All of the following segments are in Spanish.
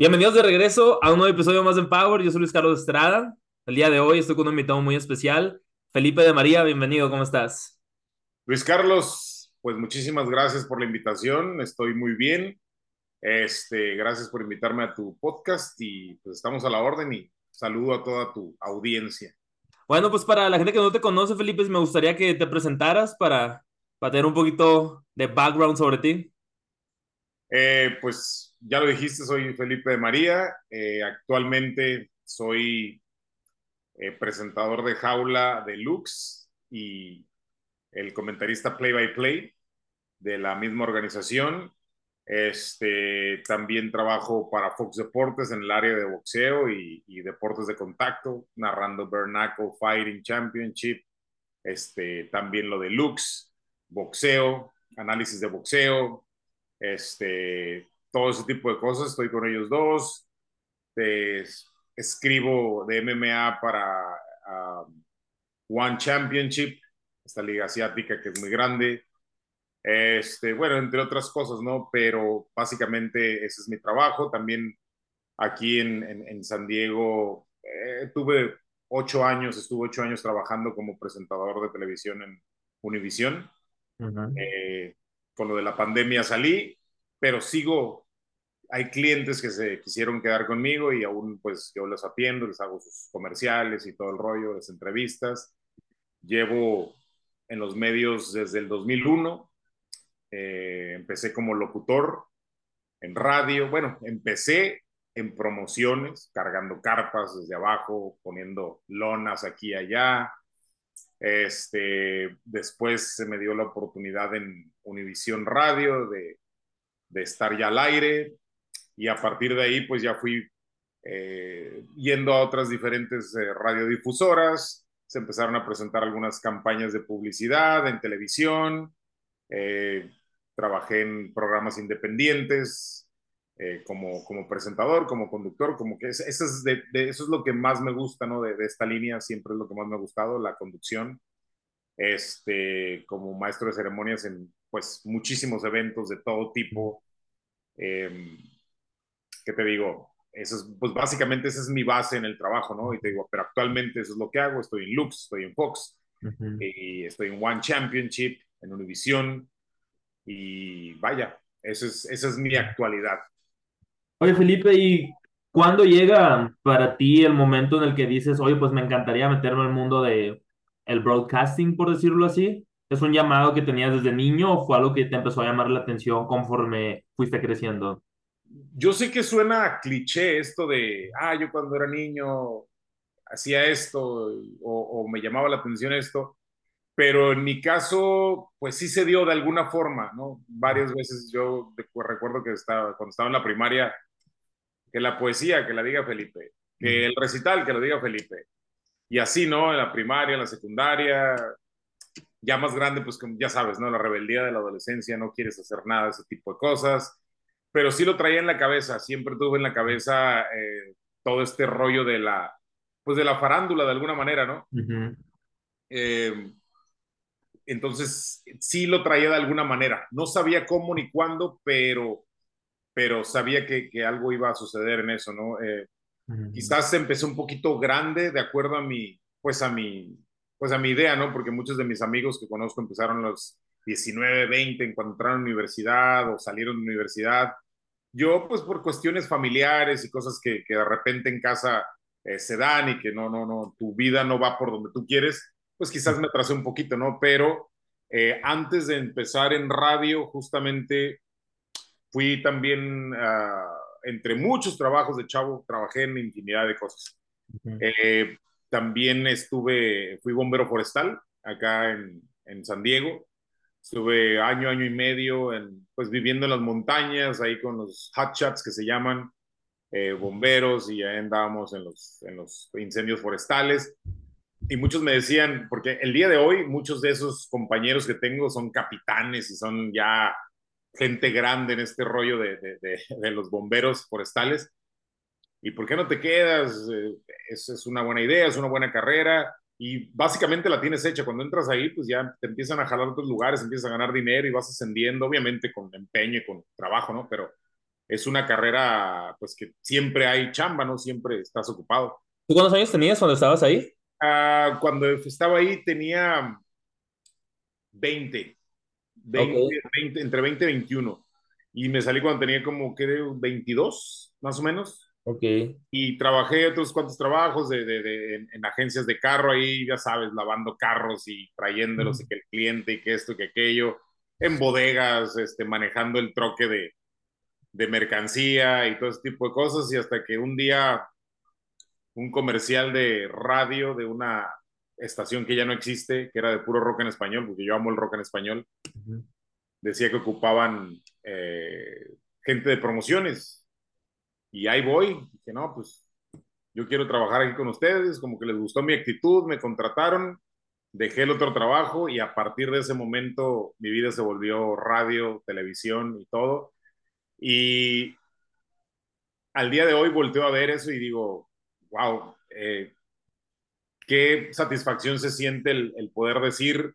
Bienvenidos de regreso a un nuevo episodio más de Empower. Yo soy Luis Carlos Estrada. El día de hoy estoy con un invitado muy especial, Felipe de María. Bienvenido, ¿cómo estás? Luis Carlos, pues muchísimas gracias por la invitación. Estoy muy bien. Este, gracias por invitarme a tu podcast y pues estamos a la orden y saludo a toda tu audiencia. Bueno, pues para la gente que no te conoce, Felipe, me gustaría que te presentaras para, para tener un poquito de background sobre ti. Eh, pues ya lo dijiste, soy Felipe de María. Eh, actualmente soy eh, presentador de Jaula de Lux y el comentarista Play by Play de la misma organización. Este, también trabajo para Fox Deportes en el área de boxeo y, deportes de contacto, narrando Bernacle Fighting Championship, este, también lo de Lux, boxeo, análisis de boxeo, este, todo ese tipo de cosas. Estoy con ellos dos. escribo de MMA para um, One Championship, esta liga asiática que es muy grande. Este, bueno, entre otras cosas, ¿no? Pero básicamente ese es mi trabajo. También aquí en, en, San Diego eh, tuve ocho años, estuve ocho años trabajando como presentador de televisión en Univision. Eh, con lo de la pandemia salí, pero sigo, hay clientes que se quisieron quedar conmigo y aún pues yo los atiendo, les hago sus comerciales y todo el rollo, las entrevistas. Llevo en los medios desde el 2001, eh, empecé como locutor en radio, bueno, empecé en promociones, cargando carpas desde abajo, poniendo lonas aquí y allá. Este, después se me dio la oportunidad en Univisión Radio de de estar ya al aire y a partir de ahí pues ya fui eh, yendo a otras diferentes eh, radiodifusoras, se empezaron a presentar algunas campañas de publicidad en televisión, eh, trabajé en programas independientes como, como presentador, como conductor, como que eso es, de, eso es lo que más me gusta, ¿no? De, de, esta línea siempre es lo que más me ha gustado, la conducción, este, como maestro de ceremonias en pues muchísimos eventos de todo tipo. Eh, ¿Qué te digo? Eso es, pues básicamente esa es mi base en el trabajo, ¿no? Y te digo, pero actualmente eso es lo que hago. Estoy en Lux, estoy en Fox, y estoy en One Championship, en Univision, y vaya, eso es, esa es mi actualidad. Oye, Felipe, ¿y cuándo llega para ti el momento en el que dices, oye, pues me encantaría meterme en el mundo de el broadcasting, por decirlo así? ¿Es un llamado que tenías desde niño o fue algo que te empezó a llamar la atención conforme fuiste creciendo? Yo sé que suena cliché esto de, ah, yo cuando era niño hacía esto o, me llamaba la atención esto, pero en mi caso, pues sí se dio de alguna forma, ¿no? Varias veces yo recuerdo que estaba, cuando estaba en la primaria, que la poesía, que la diga Felipe, que el recital, que lo diga Felipe. Y así, ¿no? En la primaria, en la secundaria, ya más grande, pues ya sabes, ¿no? La rebeldía de la adolescencia, no quieres hacer nada de ese tipo de cosas, pero sí lo traía en la cabeza, siempre tuve en la cabeza eh, todo este rollo de la, pues de la farándula de alguna manera, ¿no? Eh, entonces, sí lo traía de alguna manera. No sabía cómo ni cuándo, pero, pero sabía que, que algo iba a suceder en eso, ¿no? Eh, quizás empecé un poquito grande, de acuerdo a mi, pues a mi, pues a mi idea, ¿no? Porque muchos de mis amigos que conozco empezaron los 19, 20 en cuando entraron a la universidad o salieron de la universidad. Yo, pues por cuestiones familiares y cosas que, que de repente en casa eh, se dan y que no, no, no, tu vida no va por donde tú quieres, pues quizás me atrasé un poquito, ¿no? Pero eh, antes de empezar en radio, justamente fui también, uh, entre muchos trabajos de chavo, trabajé en infinidad de cosas. eh, también estuve, fui bombero forestal acá en, en San Diego. Estuve año, año y medio en, pues viviendo en las montañas, ahí con los hot shots que se llaman, eh, bomberos, y ahí andábamos en los, en los incendios forestales. Y muchos me decían, porque el día de hoy muchos de esos compañeros que tengo son capitanes y son ya gente grande en este rollo de, de, de, de los bomberos forestales. ¿Y por qué no te quedas? Eh, es, es, una buena idea, es una buena carrera y básicamente la tienes hecha. Cuando entras ahí, pues ya te empiezan a jalar a otros lugares, empiezas a ganar dinero y vas ascendiendo, obviamente con empeño y con trabajo, ¿no? Pero es una carrera, pues que siempre hay chamba, ¿no? Siempre estás ocupado. ¿Tú cuántos años tenías cuando estabas ahí? Uh, cuando estaba ahí tenía 20, 20, okay. 20, entre 20 y 21. Y me salí cuando tenía como, creo, 22, más o menos. Ok. Y trabajé otros cuantos trabajos de, de, de en, en, agencias de carro ahí, ya sabes, lavando carros y trayéndolos mm. y que el cliente y que esto y que aquello, en bodegas, este, manejando el troque de, de mercancía y todo ese tipo de cosas. Y hasta que un día un comercial de radio de una estación que ya no existe, que era de puro rock en español, porque yo amo el rock en español, uh -huh. decía que ocupaban eh, gente de promociones y ahí voy, dije, no, pues yo quiero trabajar aquí con ustedes, como que les gustó mi actitud, me contrataron, dejé el otro trabajo y a partir de ese momento mi vida se volvió radio, televisión y todo. Y al día de hoy volteo a ver eso y digo, wow, eh, qué satisfacción se siente el, el, poder decir,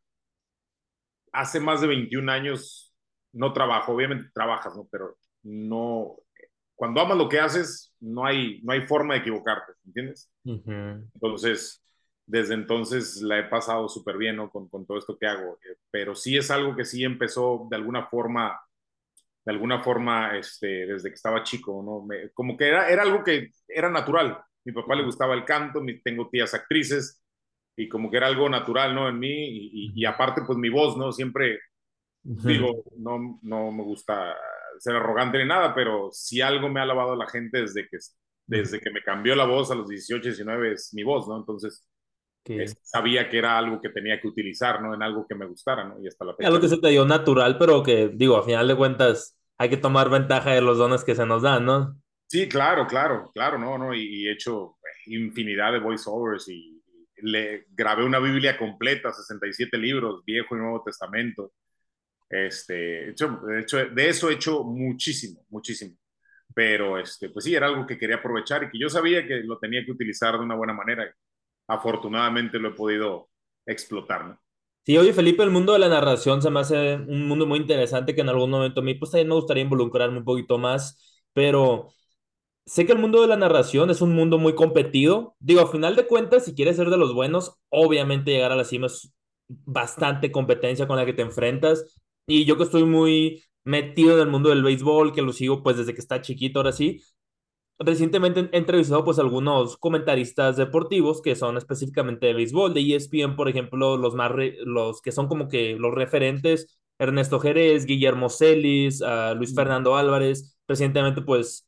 hace más de 21 años no trabajo, obviamente trabajas, ¿no? Pero no, cuando amas lo que haces, no hay, no hay forma de equivocarte, ¿entiendes? Uh -huh. Entonces, desde entonces la he pasado súper bien, ¿no? Con, con, todo esto que hago. Eh, pero sí es algo que sí empezó de alguna forma, de alguna forma, este, desde que estaba chico, ¿no? Me, como que era, era algo que era natural. Mi papá le gustaba el canto, mi, tengo tías actrices, y como que era algo natural, ¿no? En mí, y, y, y aparte, pues mi voz, ¿no? Siempre, uh -huh. digo, no, no me gusta ser arrogante ni nada, pero si algo me ha lavado la gente desde que, desde que me cambió la voz a los 18, 19 es mi voz, ¿no? Entonces es, sabía que era algo que tenía que utilizar, ¿no? En algo que me gustara, ¿no? Y hasta la fecha. Algo que se te dio natural, pero que, digo, a final de cuentas hay que tomar ventaja de los dones que se nos dan, ¿no? Sí, claro, claro, claro, ¿no? no y, y he hecho infinidad de voiceovers y, y le grabé una Biblia completa, 67 libros, Viejo y Nuevo Testamento este, de hecho, de eso he hecho muchísimo, muchísimo. Pero, este, pues sí, era algo que quería aprovechar y que yo sabía que lo tenía que utilizar de una buena manera. Afortunadamente lo he podido explotar, ¿no? Sí, oye, Felipe, el mundo de la narración se me hace un mundo muy interesante que en algún momento a mí, pues también me gustaría involucrarme un poquito más, pero sé que el mundo de la narración es un mundo muy competido. Digo, a final de cuentas, si quieres ser de los buenos, obviamente llegar a la cima es bastante competencia con la que te enfrentas. Y yo que estoy muy metido en el mundo del béisbol, que lo sigo pues desde que está chiquito, ahora sí, recientemente he entrevistado pues algunos comentaristas deportivos que son específicamente de béisbol, de ESPN, por ejemplo, los más, los que son como que los referentes, Ernesto Jerez, Guillermo Celis, uh, Luis Fernando Álvarez, recientemente pues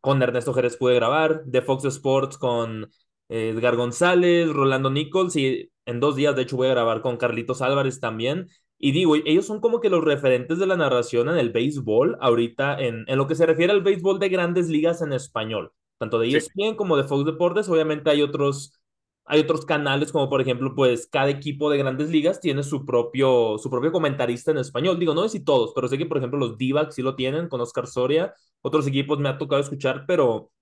con Ernesto Jerez pude grabar, de Fox Sports con Edgar González, Rolando Nichols y en dos días de hecho voy a grabar con Carlitos Álvarez también y digo, ellos son como que los referentes de la narración en el béisbol, ahorita en, en lo que se refiere al béisbol de grandes ligas en español, tanto de ESPN sí. como de Fox Deportes, obviamente hay otros, hay otros canales, como por ejemplo, pues cada equipo de grandes ligas tiene su propio, su propio comentarista en español, digo, no sé si todos, pero sé que por ejemplo los Divacs sí lo tienen con Oscar Soria, otros equipos me ha tocado escuchar, pero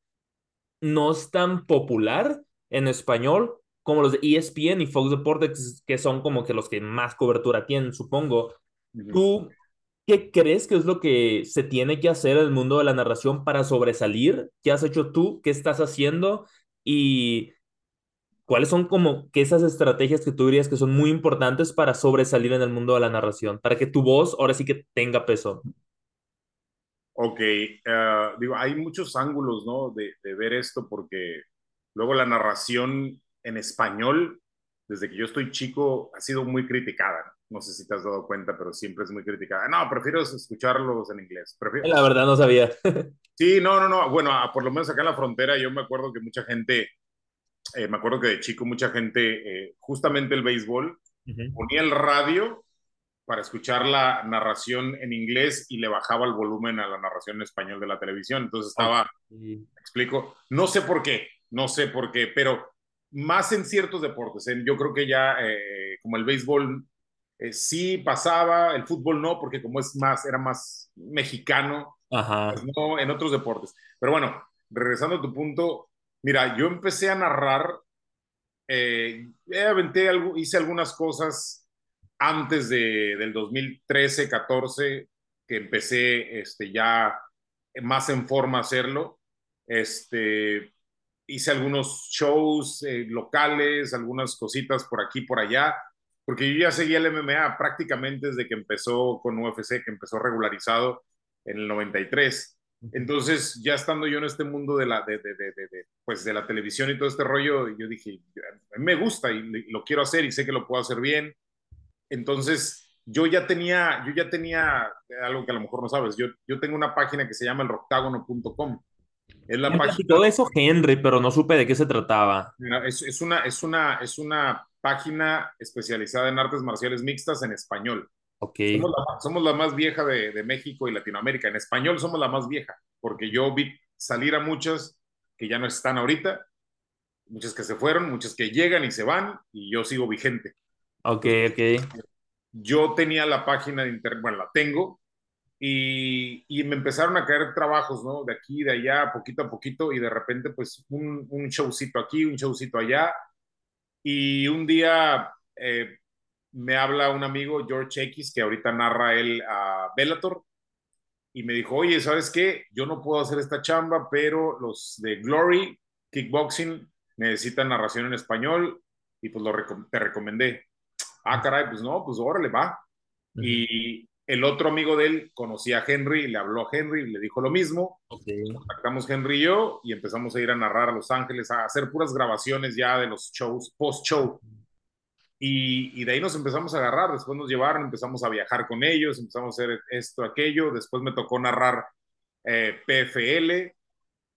no es tan popular en español como los de ESPN y Fox Deportes, que son como que los que más cobertura tienen, supongo. ¿Tú qué crees que es lo que se tiene que hacer en el mundo de la narración para sobresalir? ¿Qué has hecho tú? ¿Qué estás haciendo? Y cuáles son como que esas estrategias que tú dirías que son muy importantes para sobresalir en el mundo de la narración, para que tu voz ahora sí que tenga peso. Ok, uh, digo, hay muchos ángulos, ¿no? De, de ver esto porque luego la narración en español, desde que yo estoy chico, ha sido muy criticada. No sé si te has dado cuenta, pero siempre es muy criticada. No, prefiero escucharlos en inglés. Prefiero... La verdad no sabía. sí, no, no, no. Bueno, por lo menos acá en la frontera yo me acuerdo que mucha gente, eh, me acuerdo que de chico mucha gente, eh, justamente el béisbol, uh -huh. ponía el radio para escuchar la narración en inglés y le bajaba el volumen a la narración en español de la televisión. Entonces estaba, explico, no sé por qué, no sé por qué, pero más en ciertos deportes. yo creo que ya, eh, como el béisbol eh, sí pasaba, el fútbol no, porque como es más, era más mexicano, pues no en otros deportes. Pero bueno, regresando a tu punto, mira, yo empecé a narrar, eh, aventé algo, hice algunas cosas antes de, del 2013, 14, que empecé este, ya más en forma a hacerlo. Este, hice algunos shows eh, locales, algunas cositas por aquí, por allá, porque yo ya seguía el MMA prácticamente desde que empezó con UFC, que empezó regularizado en el 93. Entonces, ya estando yo en este mundo de la, de, de, de, pues de la televisión y todo este rollo, yo dije, me gusta y lo quiero hacer y sé que lo puedo hacer bien. Entonces, yo ya tenía, yo ya tenía algo que a lo mejor no sabes, yo, yo tengo una página que se llama elroctágono.com. Es la página... Todo eso Henry, pero no supe de qué se trataba. Es, es, una, es, una, es una página especializada en artes marciales mixtas en español. Okay. Somos, la, más vieja de, de, México y Latinoamérica. En español somos la más vieja, porque yo vi salir a muchas que ya no están ahorita, muchas que se fueron, muchas que llegan y se van, y yo sigo vigente. Ok, ok. Yo tenía la página de internet, bueno, la tengo, y, y, me empezaron a caer trabajos, ¿no? De aquí, de allá, poquito a poquito, y de repente, pues, un, un showcito aquí, un showcito allá, y un día eh, me habla un amigo, George X, que ahorita narra él a Bellator, y me dijo, oye, ¿sabes qué? Yo no puedo hacer esta chamba, pero los de Glory Kickboxing necesitan narración en español, y pues lo te recomendé ah, caray, pues no, pues órale, va. Y el otro amigo de él conocía a Henry, le habló a Henry, y le dijo lo mismo. Contactamos Henry y yo y empezamos a ir a narrar a Los Ángeles, a hacer puras grabaciones ya de los shows, post-show. Y, y, de ahí nos empezamos a agarrar, después nos llevaron, empezamos a viajar con ellos, empezamos a hacer esto, aquello, después me tocó narrar eh, PFL,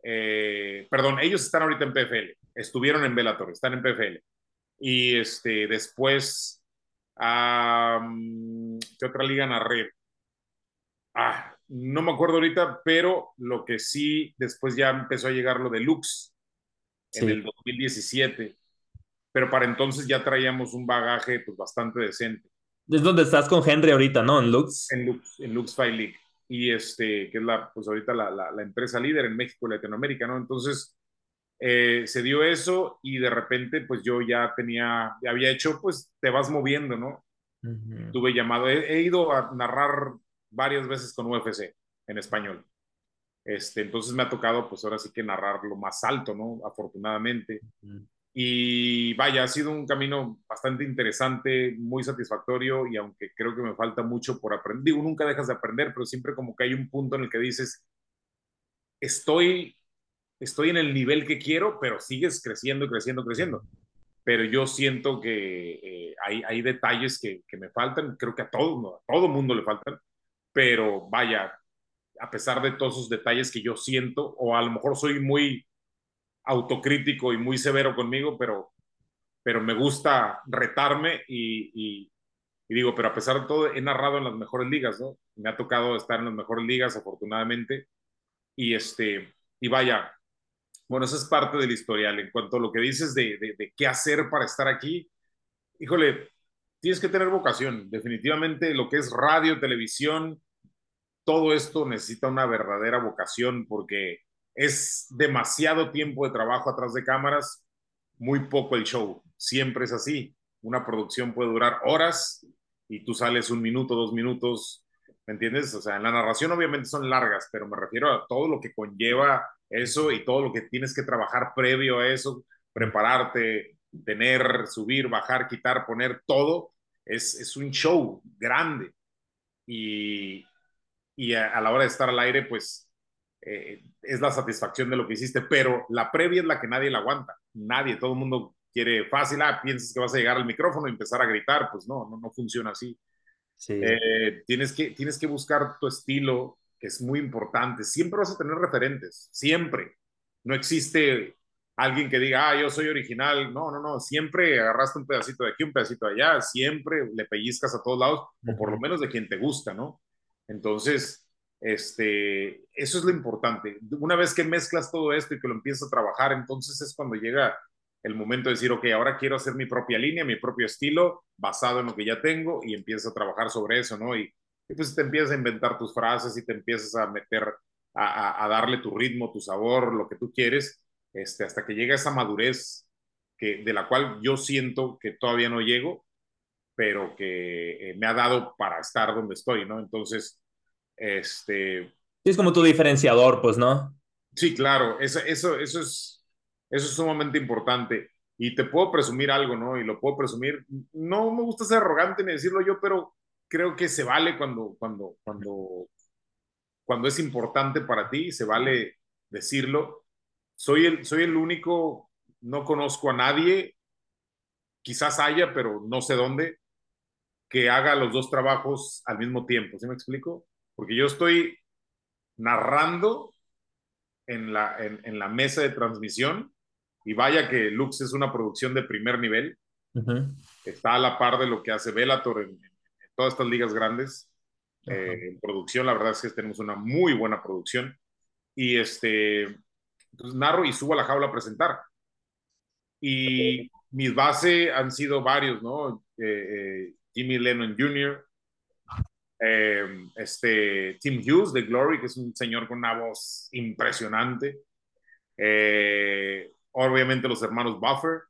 eh, perdón, ellos están ahorita en PFL, estuvieron en Bellator, están en PFL. Y este, después ¿Qué otra liga narré? Ah, no me acuerdo ahorita, pero lo que sí, después ya empezó a llegar lo de Lux en el 2017. Pero para entonces ya traíamos un bagaje pues, bastante decente. Es donde estás con Henry ahorita, ¿no? En Lux. En Lux, en Lux Fight League. Y este, que es la, pues ahorita la, la, la empresa líder en México y Latinoamérica, ¿no? Entonces, eh, se dio eso y de repente pues yo ya tenía, había hecho pues te vas moviendo, ¿no? Tuve llamado, he, ido a narrar varias veces con UFC en español. Este, entonces me ha tocado pues ahora sí que narrar lo más alto, ¿no? Afortunadamente. Y vaya, ha sido un camino bastante interesante, muy satisfactorio y aunque creo que me falta mucho por aprender, digo, nunca dejas de aprender, pero siempre como que hay un punto en el que dices, estoy estoy en el nivel que quiero, pero sigues creciendo, creciendo, creciendo. Pero yo siento que eh, hay, hay, detalles que, que, me faltan, creo que a todo, a todo mundo le faltan, pero vaya, a pesar de todos esos detalles que yo siento, o a lo mejor soy muy autocrítico y muy severo conmigo, pero, pero me gusta retarme y, y, y digo, pero a pesar de todo, he narrado en las mejores ligas, ¿no? Me ha tocado estar en las mejores ligas, afortunadamente, y este, y vaya, bueno, eso es parte del historial. En cuanto a lo que dices de, de, qué hacer para estar aquí, híjole, tienes que tener vocación. Definitivamente lo que es radio, televisión, todo esto necesita una verdadera vocación porque es demasiado tiempo de trabajo atrás de cámaras, muy poco el show. Siempre es así. Una producción puede durar horas y tú sales un minuto, dos minutos, ¿me entiendes? O sea, en la narración obviamente son largas, pero me refiero a todo lo que conlleva eso y todo lo que tienes que trabajar previo a eso, prepararte, tener, subir, bajar, quitar, poner, todo, es, es un show grande. Y, y a, la hora de estar al aire, pues eh, es la satisfacción de lo que hiciste, pero la previa es la que nadie la aguanta. Nadie, todo el mundo quiere fácil, ah, piensas que vas a llegar al micrófono y empezar a gritar, pues no, no, no funciona así. Eh, tienes, que, tienes que buscar tu estilo, que es muy importante. Siempre vas a tener referentes, siempre. No existe alguien que diga, ah, yo soy original. No, no, no, siempre agarraste un pedacito de aquí, un pedacito de allá, siempre le pellizcas a todos lados, o por lo menos de quien te gusta, ¿no? Entonces, este, eso es lo importante. Una vez que mezclas todo esto y que lo empiezas a trabajar, entonces es cuando llega el momento de decir, ok, ahora quiero hacer mi propia línea, mi propio estilo, basado en lo que ya tengo, y empiezas a trabajar sobre eso, ¿no? Y, pues te empiezas a inventar tus frases y te empiezas a meter, a, a, darle tu ritmo, tu sabor, lo que tú quieres, este, hasta que llega esa madurez que, de la cual yo siento que todavía no llego, pero que eh, me ha dado para estar donde estoy, ¿no? Entonces, este... es como tu diferenciador, pues, ¿no? Sí, claro, eso, eso, eso, es, eso es sumamente importante. Y te puedo presumir algo, ¿no? Y lo puedo presumir. No me gusta ser arrogante ni decirlo yo, pero creo que se vale cuando, cuando, cuando, cuando es importante para ti, se vale decirlo. Soy el, soy el único, no conozco a nadie, quizás haya, pero no sé dónde, que haga los dos trabajos al mismo tiempo. ¿Sí me explico? porque yo estoy narrando en la, en, la mesa de transmisión y vaya que Lux es una producción de primer nivel. Está a la par de lo que hace Velator en, todas estas ligas grandes. Eh, en producción, la verdad es que tenemos una muy buena producción. Y este, entonces narro y subo a la jaula a presentar. Y mis bases han sido varios, ¿no? Eh, eh, Jimmy Lennon Jr., eh, este, Tim Hughes de Glory, que es un señor con una voz impresionante. Eh, obviamente los hermanos Buffer.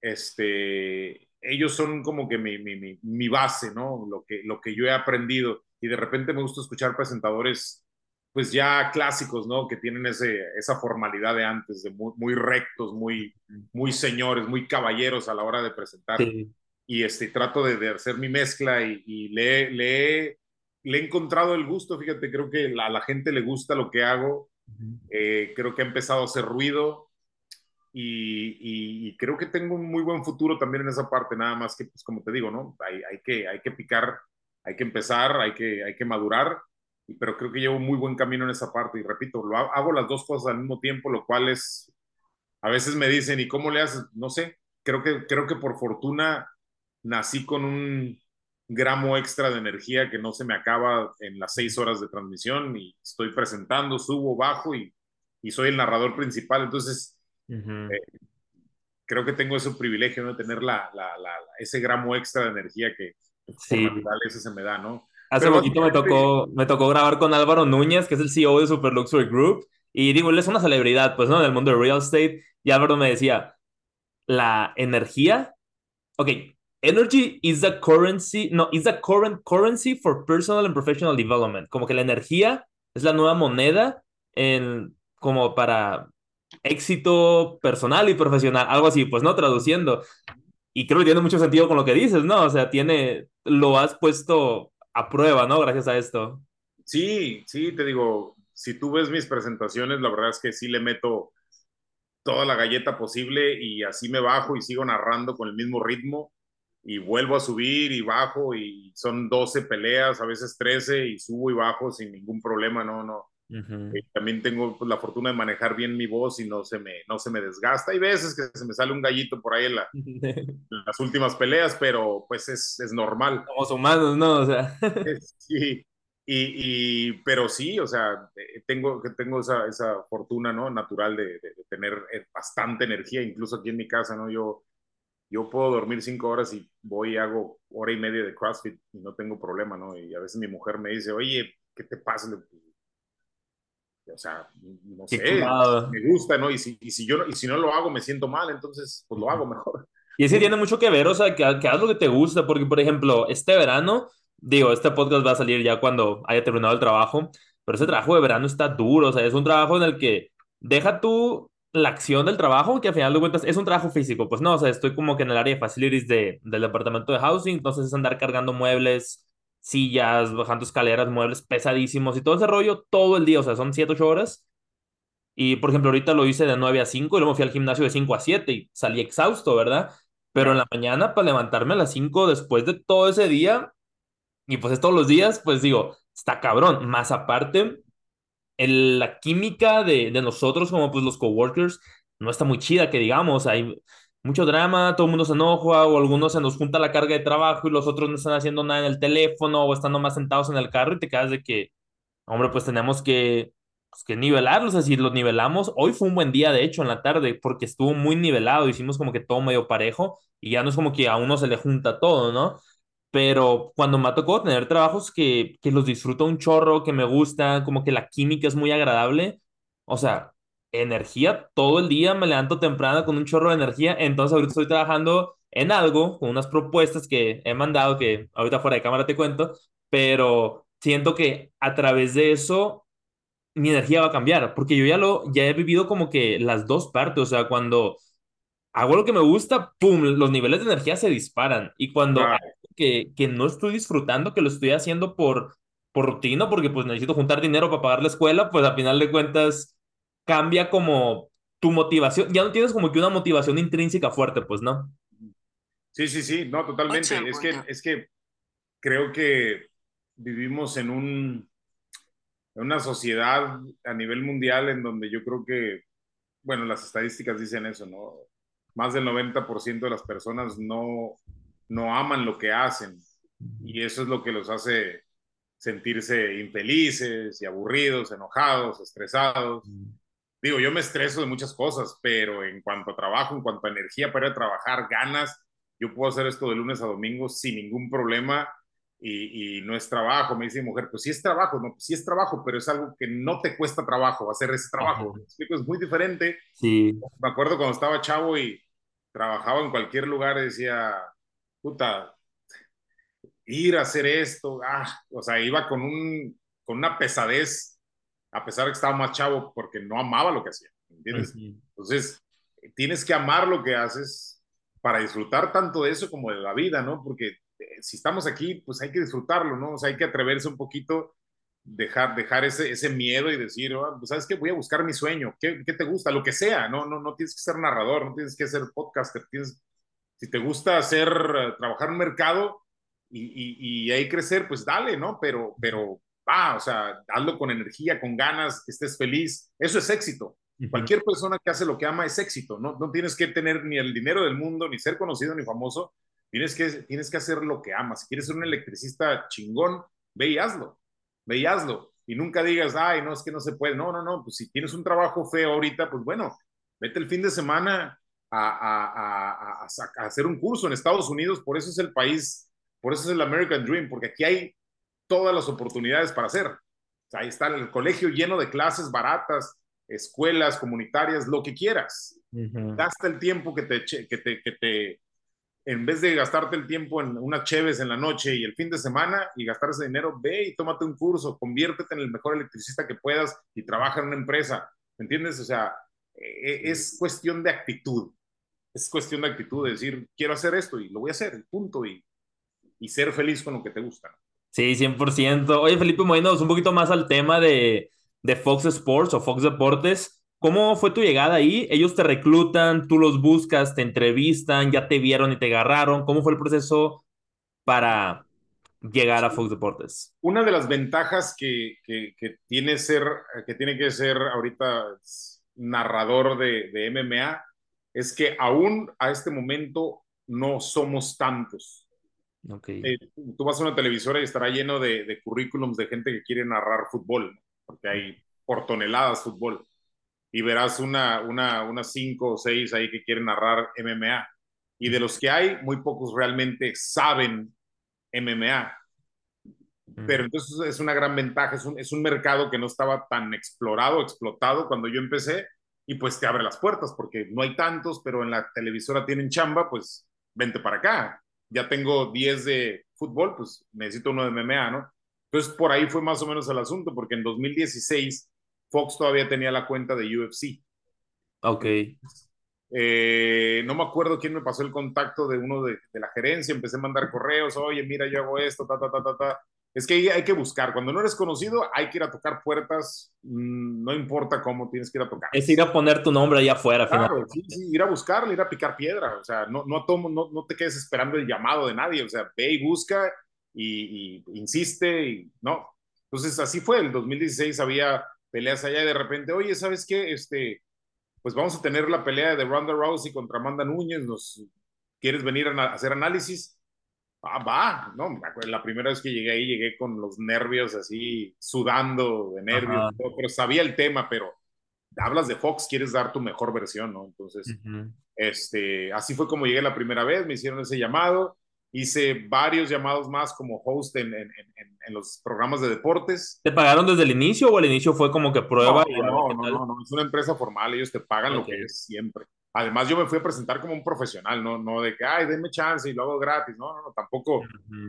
Este, ellos son como que mi, mi, mi, base, ¿no? Lo que, lo que yo he aprendido. Y de repente me gusta escuchar presentadores, pues ya clásicos, ¿no? Que tienen ese, esa formalidad de antes, de muy, muy rectos, muy, muy señores, muy caballeros a la hora de presentar y este, trato de, hacer mi mezcla y, le, le, le, he encontrado el gusto, fíjate, creo que a la gente le gusta lo que hago, eh, creo que ha empezado a hacer ruido y, creo que tengo un muy buen futuro también en esa parte, nada más que, pues como te digo, ¿no? Hay, hay, que, hay que picar, hay que empezar, hay que, hay que madurar, pero creo que llevo muy buen camino en esa parte y repito, lo hago las dos cosas al mismo tiempo, lo cual es, a veces me dicen, ¿y cómo le haces? No sé, creo que, creo que por fortuna nací con un gramo extra de energía que no se me acaba en las seis horas de transmisión y estoy presentando, subo, bajo y, y soy el narrador principal. Entonces, eh, creo que tengo ese privilegio de tener la, la, la, ese gramo extra de energía que sí. por se me da, ¿no? Hace poquito me tocó, me tocó grabar con Álvaro Núñez, que es el CEO de Super Luxury Group, y digo, él es una celebridad, pues, ¿no? Del mundo de real estate, y Álvaro me decía, la energía, ok, Energy is the currency, no, is the current currency for personal and professional development. Como que la energía es la nueva moneda en, como para éxito personal y profesional, algo así, pues no traduciendo. Y creo que tiene mucho sentido con lo que dices, ¿no? O sea, tiene, lo has puesto a prueba, ¿no? Gracias a esto. Sí, sí, te digo, si tú ves mis presentaciones, la verdad es que sí le meto toda la galleta posible y así me bajo y sigo narrando con el mismo ritmo y vuelvo a subir y bajo y son 12 peleas, a veces 13 y subo y bajo sin ningún problema, no, no. Eh, también tengo pues, la fortuna de manejar bien mi voz y no se me, no se me desgasta. Hay veces que se me sale un gallito por ahí en, las últimas peleas, pero pues es, es normal. Somos humanos, ¿no? O sea. sí, y, y, pero sí, o sea, eh, tengo, tengo esa, esa fortuna, ¿no? Natural de, de, de tener eh, bastante energía, incluso aquí en mi casa, ¿no? Yo yo puedo dormir cinco horas y voy y hago hora y media de CrossFit y no tengo problema, ¿no? Y a veces mi mujer me dice, oye, ¿qué te pasa? O sea, no sé, me gusta, ¿no? Y si, y si, yo, y si no lo hago, me siento mal, entonces, pues lo hago mejor. Y ese tiene mucho que ver, o sea, que, que haz lo que te gusta, porque, por ejemplo, este verano, digo, este podcast va a salir ya cuando haya terminado el trabajo, pero ese trabajo de verano está duro, o sea, es un trabajo en el que deja tú la acción del trabajo, que al final de cuentas es un trabajo físico, pues no, o sea, estoy como que en el área de facilities de, del departamento de housing, entonces es andar cargando muebles, sillas, bajando escaleras, muebles pesadísimos y todo ese rollo todo el día, o sea, son 7, 8 horas. Y por ejemplo, ahorita lo hice de 9 a 5 y luego fui al gimnasio de 5 a 7 y salí exhausto, ¿verdad? Pero en la mañana para levantarme a las 5 después de todo ese día, y pues es todos los días, pues digo, está cabrón. Más aparte, la química de, nosotros como pues los coworkers no está muy chida, que digamos, hay mucho drama, todo el mundo se enoja o algunos se nos junta la carga de trabajo y los otros no están haciendo nada en el teléfono o están nomás sentados en el carro y te quedas de que, hombre, pues tenemos que, pues, que nivelarlos, es decir, los nivelamos. Hoy fue un buen día, de hecho, en la tarde, porque estuvo muy nivelado, hicimos como que todo medio parejo y ya no es como que a uno se le junta todo, ¿no? Pero cuando me ha tocado tener trabajos que, que los disfruto un chorro, que me gusta, como que la química es muy agradable, o sea, energía todo el día, me levanto temprano con un chorro de energía, entonces ahorita estoy trabajando en algo, con unas propuestas que he mandado, que ahorita fuera de cámara te cuento, pero siento que a través de eso mi energía va a cambiar, porque yo ya lo, ya he vivido como que las dos partes, o sea, cuando hago lo que me gusta, ¡pum!, los niveles de energía se disparan, y cuando que, que no estoy disfrutando, que lo estoy haciendo por, por rutina, porque pues necesito juntar dinero para pagar la escuela, pues al final de cuentas cambia como tu motivación, ya no tienes como que una motivación intrínseca fuerte, pues, ¿no? Sí, sí, sí, no, totalmente. Es que, es que creo que vivimos en un en una sociedad a nivel mundial en donde yo creo que, bueno, las estadísticas dicen eso, ¿no? Más del 90% de las personas no, no aman lo que hacen y eso es lo que los hace sentirse infelices y aburridos, enojados, estresados. Digo, yo me estreso de muchas cosas, pero en cuanto a trabajo, en cuanto a energía para ir a trabajar, ganas, yo puedo hacer esto de lunes a domingo sin ningún problema y, no es trabajo. Me dice mi mujer, pues sí es trabajo, no, pues sí es trabajo, pero es algo que no te cuesta trabajo hacer ese trabajo. explico? Es muy diferente. Sí. Me acuerdo cuando estaba chavo y trabajaba en cualquier lugar y decía, puta, ir a hacer esto, ah, o sea, iba con, un, con una pesadez a pesar de que estaba más chavo, porque no amaba lo que hacía, ¿entiendes? Entonces, tienes que amar lo que haces para disfrutar tanto de eso como de la vida, ¿no? Porque eh, si estamos aquí, pues hay que disfrutarlo, ¿no? O sea, hay que atreverse un poquito, dejar, dejar ese, ese miedo y decir, oh, pues, ¿sabes qué? Voy a buscar mi sueño, ¿Qué, ¿qué, te gusta? Lo que sea, ¿no? No, no tienes que ser narrador, no tienes que ser podcaster, tienes, si te gusta hacer, trabajar en un mercado y, y, y ahí crecer, pues dale, ¿no? Pero, pero va, o sea, hazlo con energía, con ganas, que estés feliz. Eso es éxito. Cualquier persona que hace lo que ama es éxito. No, no tienes que tener ni el dinero del mundo, ni ser conocido, ni famoso. Tienes que, tienes que hacer lo que amas. Si quieres ser un electricista chingón, ve y hazlo. Ve y hazlo. Y nunca digas, ay, no, es que no se puede. No, no, no. Pues si tienes un trabajo feo ahorita, pues bueno, vete el fin de semana a, a, a, a hacer un curso en Estados Unidos. Por eso es el país, por eso es el American Dream, porque aquí hay todas las oportunidades para hacer. ahí está el colegio lleno de clases baratas, escuelas comunitarias, lo que quieras. Gasta el tiempo que te, que te, que te, en vez de gastarte el tiempo en unas cheves en la noche y el fin de semana y gastar ese dinero, ve y tómate un curso, conviértete en el mejor electricista que puedas y trabaja en una empresa. ¿Me entiendes? O sea, e, es cuestión de actitud. Es cuestión de actitud, de decir, quiero hacer esto y lo voy a hacer, punto. Y, y ser feliz con lo que te gusta. Sí, 100%. Oye, Felipe, moviéndonos un poquito más al tema de, de Fox Sports o Fox Deportes, ¿cómo fue tu llegada ahí? Ellos te reclutan, tú los buscas, te entrevistan, ya te vieron y te agarraron. ¿Cómo fue el proceso para llegar a Fox Deportes? Una de las ventajas que, que, que tiene, ser, que tiene que ser ahorita narrador de, de MMA es que aún a este momento no somos tantos Okay. Eh, tú vas a una televisora y estará lleno de, de, currículums de gente que quiere narrar fútbol, porque hay por toneladas fútbol. Y verás una, una, unas cinco o seis ahí que quieren narrar MMA. Y de los que hay, muy pocos realmente saben MMA. Pero entonces es una gran ventaja, es un, es un mercado que no estaba tan explorado, explotado cuando yo empecé, y pues te abre las puertas, porque no hay tantos, pero en la televisora tienen chamba, pues vente para acá ya tengo 10 de fútbol, pues necesito uno de MMA, ¿no? Entonces por ahí fue más o menos el asunto, porque en 2016 Fox todavía tenía la cuenta de UFC. Ok. Eh, no me acuerdo quién me pasó el contacto de uno de, de, la gerencia, empecé a mandar correos, oye, mira, yo hago esto, ta, ta, ta, ta, ta. Es que hay que buscar. Cuando no eres conocido, hay que ir a tocar puertas. Mm, no importa cómo, tienes que ir a tocar. Es ir a poner tu nombre allá afuera. Claro, sí, sí, ir a buscarle, ir a picar piedra. O sea, no, no, tomo, no, no te quedes esperando el llamado de nadie. O sea, ve y busca y, y insiste. Y, no. Entonces, así fue. En 2016 había peleas allá y de repente, oye, ¿sabes qué? Este, pues vamos a tener la pelea de Ronda Rousey contra Amanda Núñez, ¿nos quieres venir a hacer análisis? Ah, va, no, la primera vez que llegué ahí llegué con los nervios así, sudando de nervios, pero sabía el tema, pero hablas de Fox, quieres dar tu mejor versión, ¿no? Entonces, este, así fue como llegué la primera vez, me hicieron ese llamado, hice varios llamados más como host en, en, en, los programas de deportes. ¿Te pagaron desde el inicio o el inicio fue como que prueba? No, no, no, no, es una empresa formal, ellos te pagan lo que es siempre. Además, yo me fui a presentar como un profesional, no, no de que, ay, denme chance y lo hago gratis. No, no, no, tampoco,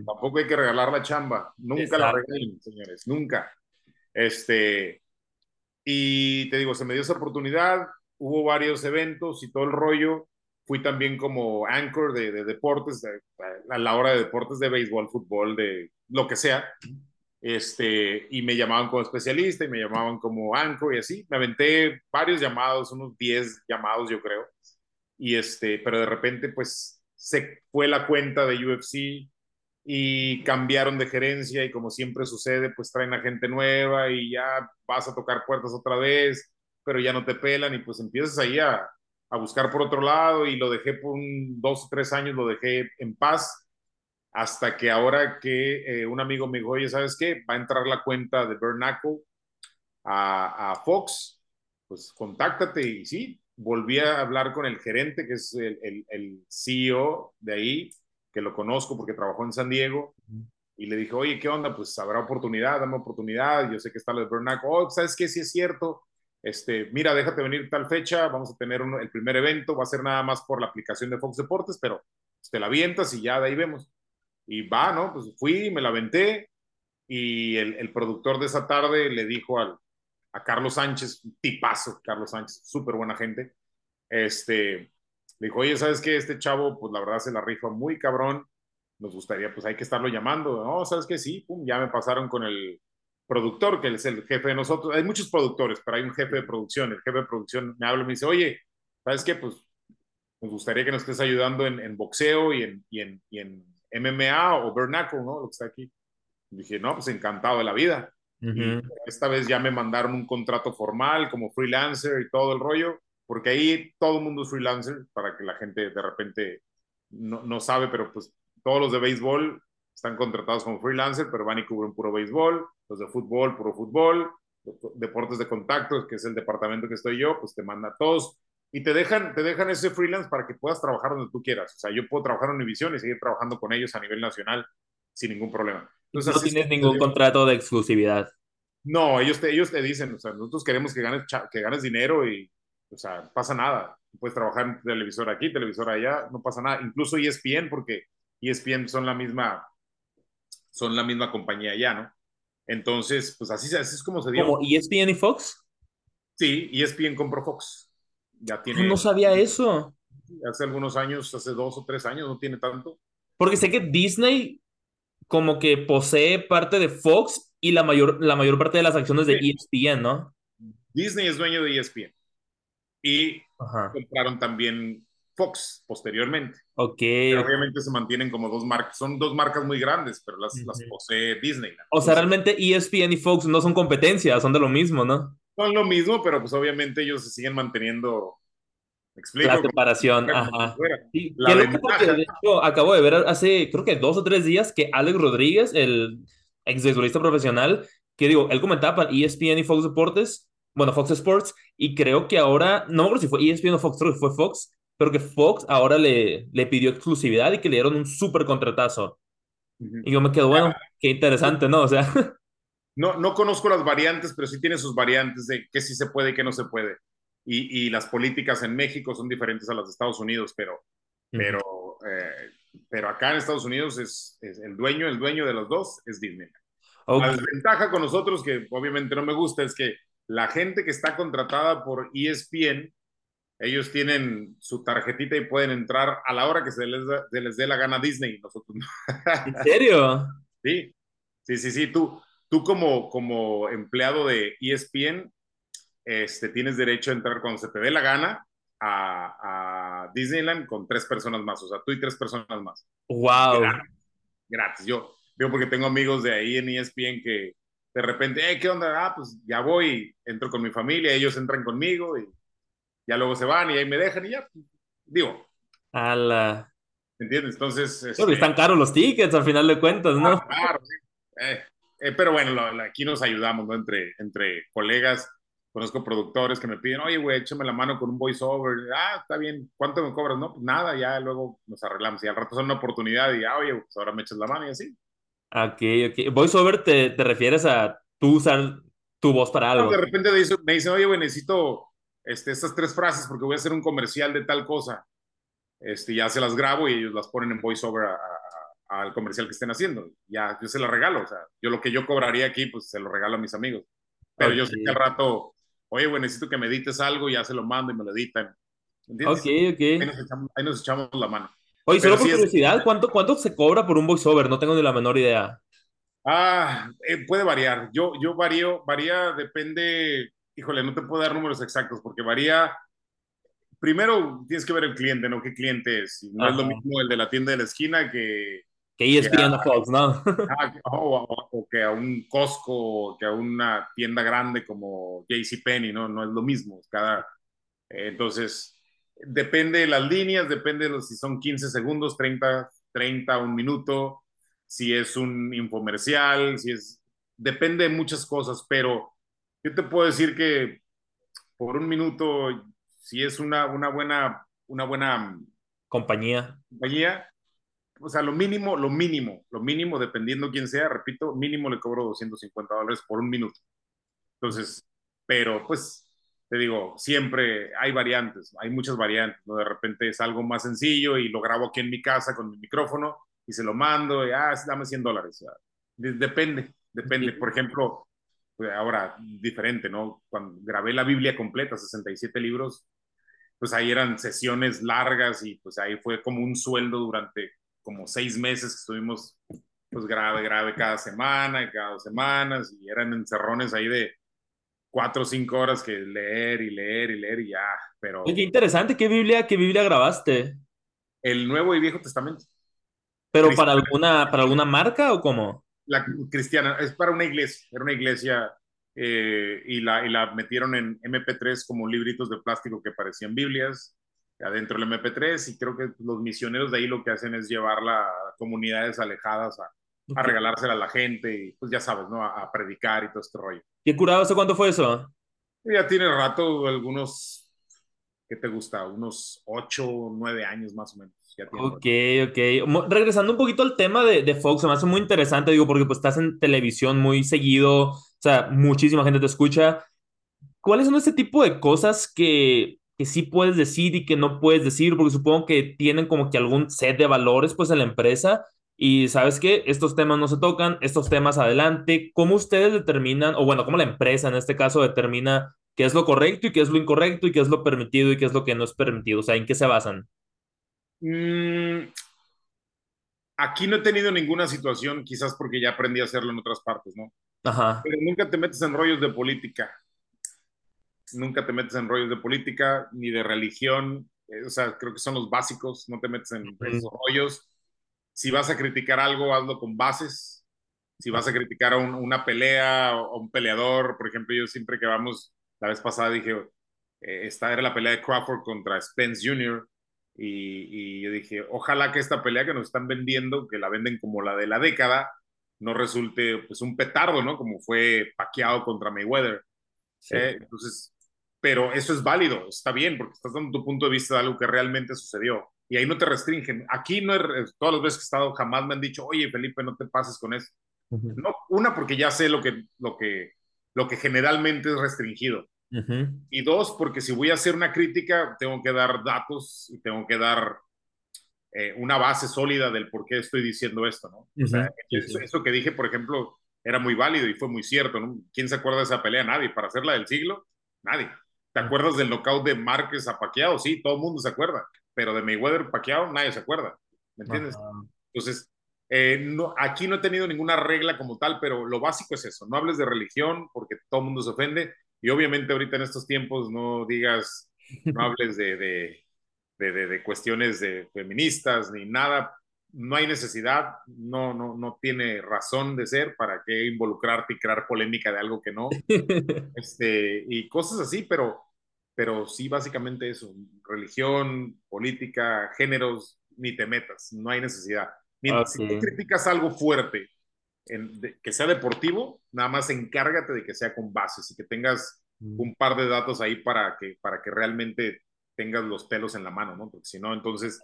tampoco hay que regalar la chamba. Nunca la regalen, señores, nunca. Este, y te digo, se me dio esa oportunidad, hubo varios eventos y todo el rollo. Fui también como anchor de, de deportes, a la hora de deportes de béisbol, fútbol, de lo que sea. Este, y me llamaban como especialista y me llamaban como anchor y así. Me aventé varios llamados, unos 10 llamados yo creo. Y este, pero de repente pues se fue la cuenta de UFC y cambiaron de gerencia y como siempre sucede, pues traen a gente nueva y ya vas a tocar puertas otra vez, pero ya no te pelan y pues empiezas ahí a, buscar por otro lado y lo dejé por dos o tres años, lo dejé en paz hasta que ahora que eh, un amigo me dijo, oye, ¿sabes qué? Va a entrar la cuenta de Bernacle a, a Fox, pues contáctate y sí, volví a hablar con el gerente, que es el, el, el CEO de ahí, que lo conozco porque trabajó en San Diego, y le dije, oye, ¿qué onda? Pues habrá oportunidad, dame oportunidad, yo sé que está lo de Bernaco, oh, ¿sabes qué? Sí es cierto, este, mira, déjate venir tal fecha, vamos a tener el primer evento, va a ser nada más por la aplicación de Fox Deportes, pero te la avientas y ya de ahí vemos. Y va, ¿no? Pues fui, me la aventé, y el, el productor de esa tarde le dijo al, a Carlos Sánchez, un tipazo, Carlos Sánchez, súper buena gente, este, dijo, oye, ¿sabes qué? Este chavo, pues la verdad se la rifa muy cabrón. Nos gustaría, pues hay que estarlo llamando. No, ¿sabes qué? Sí, pum, ya me pasaron con el productor, que es el jefe de nosotros. Hay muchos productores, pero hay un jefe de producción. El jefe de producción me habla y me dice, oye, ¿sabes qué? Pues nos gustaría que nos estés ayudando en, boxeo y en, y en, y en MMA o Bernacle, ¿no? Lo que está aquí. Y dije, no, pues encantado de la vida. Y esta vez ya me mandaron un contrato formal como freelancer y todo el rollo porque ahí todo el mundo es freelancer, para que la gente de repente no, no sabe, pero pues todos los de béisbol están contratados como freelancer, pero van y cubren puro béisbol, los de fútbol, puro fútbol, deportes de contacto, que es el departamento que estoy yo, pues te manda a todos y te dejan, te dejan ese freelance para que puedas trabajar donde tú quieras. O sea, yo puedo trabajar en Univision y seguir trabajando con ellos a nivel nacional sin ningún problema. Entonces, no tienes ningún contrato de exclusividad. No, ellos te, ellos te dicen, o sea, nosotros queremos que ganes, que ganes dinero y o sea, pasa nada. Puedes trabajar en televisor aquí, televisor allá, no pasa nada. Incluso ESPN, porque ESPN son la misma, son la misma compañía ya, ¿no? Entonces, pues así, así es como se dio. ¿Como ESPN y Fox? Sí, ESPN compró Fox. Ya tiene. No sabía eso. Hace algunos años, hace dos o tres años, no tiene tanto. Porque sé que Disney como que posee parte de Fox y la mayor, la mayor parte de las acciones de ESPN, ¿no? Disney es dueño de ESPN y compraron también Fox posteriormente. Ok. obviamente se mantienen como dos marcas, son dos marcas muy grandes, pero las, las posee Disney. O sea, realmente ESPN y Fox no son competencias, son de lo mismo, ¿no? Son lo mismo, pero pues obviamente ellos se siguen manteniendo. ¿Me explico? La separación, ajá. La ventaja... de acabo de ver hace, creo que dos o tres días, que Alex Rodríguez, el ex profesional, que digo, él comentaba para ESPN y Fox Deportes, bueno, Fox Sports, y creo que ahora, no me acuerdo si fue ESPN o Fox, creo que fue Fox, pero que Fox ahora le, le pidió exclusividad y que le dieron un súper contratazo. Y yo me quedo, bueno, qué interesante, ¿no? O sea. No, no conozco las variantes, pero sí tiene sus variantes de qué sí se puede y qué no se puede. Y, y las políticas en México son diferentes a las de Estados Unidos, pero, pero, eh, pero acá en Estados Unidos es, es, el dueño, el dueño de los dos es Disney. La desventaja con nosotros, que obviamente no me gusta, es que la gente que está contratada por ESPN, ellos tienen su tarjetita y pueden entrar a la hora que se les, les dé la gana a Disney. Nosotros ¿En serio? Sí, sí, sí, sí. Tú, tú como, como empleado de ESPN, este, tienes derecho a entrar cuando se te dé la gana a, a Disneyland con tres personas más. O sea, tú y tres personas más. ¡Wow! Gratis. Yo, yo porque tengo amigos de ahí en ESPN que de repente, ¿qué onda? Ah, pues ya voy, entro con mi familia, ellos entran conmigo y ya luego se van y ahí me dejan y ya, digo. la ¿Entiendes? Entonces. Este... están caros los tickets al final de cuentas, ¿no? Ah, claro, sí. Eh, eh, pero bueno, aquí nos ayudamos, ¿no? Entre, entre colegas. Conozco productores que me piden, oye, güey, échame la mano con un voiceover. Ah, está bien. ¿Cuánto me cobras? No, pues nada, ya luego nos arreglamos. Y al rato son una oportunidad y, ah, oye, pues ahora me echas la mano y así. Ok, ok. Voiceover te, te refieres a tú usar tu voz para algo. de repente me dicen, oye, güey, necesito este, estas tres frases porque voy a hacer un comercial de tal cosa. Este, ya se las grabo y ellos las ponen en voiceover al comercial que estén haciendo. Ya, yo se las regalo. O sea, yo lo que yo cobraría aquí, pues se lo regalo a mis amigos. Pero yo sé que al rato oye, güey, necesito que me edites algo, ya se lo mando y me lo editan. ¿Entiendes? Ok, ok. Ahí nos echamos, la mano. Oye, solo por curiosidad, ¿cuánto, ¿cuánto se cobra por un voiceover? No tengo ni la menor idea. Ah, eh, puede variar. Yo, yo varío, varía, depende, híjole, no te puedo dar números exactos porque varía. Primero tienes que ver el cliente, ¿no? ¿Qué cliente es? No es lo mismo el de la tienda de la esquina que, que ESPN Fox, ¿no? Ah, o, que a un Costco, que a una tienda grande como JCPenney, ¿no? No es lo mismo. Cada, eh, entonces, depende de las líneas, depende de si son 15 segundos, 30, 30, un minuto, si es un infomercial, si es... Depende de muchas cosas, pero yo te puedo decir que por un minuto, si es una, una buena... Una buena compañía. Compañía, o sea, lo mínimo, lo mínimo, lo mínimo, dependiendo quién sea, repito, mínimo le cobro 250 dólares por un minuto. Entonces, pero pues, te digo, siempre hay variantes, hay muchas variantes, ¿no? De repente es algo más sencillo y lo grabo aquí en mi casa con mi micrófono y se lo mando y, ah, dame 100 dólares. depende, depende. Por ejemplo, pues ahora, diferente, ¿no? Cuando grabé la Biblia completa, 67 libros, pues ahí eran sesiones largas y pues ahí fue como un sueldo durante como seis meses que estuvimos pues grave, grave cada semana y cada dos semanas y eran encerrones ahí de cuatro o cinco horas que leer y leer y leer y ya, pero... Qué interesante, ¿qué Biblia, qué Biblia grabaste? El Nuevo y Viejo Testamento. ¿Pero para alguna, para alguna marca o cómo? La cristiana, es para una iglesia, era una iglesia eh, y, la, y la metieron en MP3 como libritos de plástico que parecían Biblias adentro del MP3 y creo que los misioneros de ahí lo que hacen es llevarla a comunidades alejadas a, a regalársela a la gente y pues ya sabes, ¿no? A, predicar y todo este rollo. ¿Qué curado hace cuánto fue eso? Ya tiene rato, algunos, ¿qué te gusta? Unos ocho, nueve años más o menos. Ya ok, ok. Regresando un poquito al tema de, de Fox, se me hace muy interesante, digo, porque pues estás en televisión muy seguido, o sea, muchísima gente te escucha. ¿Cuáles son este tipo de cosas que que sí puedes decir y que no puedes decir, porque supongo que tienen como que algún set de valores pues en la empresa y sabes que estos temas no se tocan, estos temas adelante, ¿cómo ustedes determinan, o bueno, cómo la empresa en este caso determina qué es lo correcto y qué es lo incorrecto y qué es lo permitido y qué es lo que no es permitido? O sea, ¿en qué se basan? Mm, aquí no he tenido ninguna situación, quizás porque ya aprendí a hacerlo en otras partes, ¿no? Ajá. Pero nunca te metes en rollos de política nunca te metes en rollos de política ni de religión, eh, o sea, creo que son los básicos, no te metes en esos rollos. Si vas a criticar algo, hazlo con bases. Si vas a criticar a una pelea o un peleador, por ejemplo, yo siempre que vamos, la vez pasada dije, eh, esta era la pelea de Crawford contra Spence Jr. Y, y, yo dije, ojalá que esta pelea que nos están vendiendo, que la venden como la de la década, no resulte pues un petardo, ¿no? Como fue paqueado contra Mayweather. Eh, entonces, pero eso es válido, está bien, porque estás dando tu punto de vista de algo que realmente sucedió. Y ahí no te restringen. Aquí no es, todas las veces que he estado jamás me han dicho, oye Felipe, no te pases con eso. no, una, porque ya sé lo que, lo, que, lo que generalmente es restringido. Y dos, porque si voy a hacer una crítica, tengo que dar datos y tengo que dar eh, una base sólida del por qué estoy diciendo esto, ¿no? o sea, eso, eso, que dije, por ejemplo, era muy válido y fue muy cierto, ¿no? ¿Quién se acuerda de esa pelea? Nadie. Para hacerla del siglo, nadie. ¿Te acuerdas del knockout de Márquez a Paquiao? Sí, todo el mundo se acuerda, pero de Mayweather Paquiao nadie se acuerda, ¿me entiendes? Entonces, eh, no, aquí no he tenido ninguna regla como tal, pero lo básico es eso, no hables de religión porque todo el mundo se ofende y obviamente ahorita en estos tiempos no digas, no hables de, de, de, de cuestiones de feministas ni nada, no hay necesidad, no, no, no tiene razón de ser para qué involucrarte y crear polémica de algo que no. este, y cosas así, pero pero sí básicamente eso, religión, política, géneros, ni te metas, no hay necesidad. Mientras si tú criticas algo fuerte, en, que sea deportivo, nada más encárgate de que sea con bases y que tengas mm. un par de datos ahí para que, para que realmente tengas los pelos en la mano, ¿no? Porque si no, entonces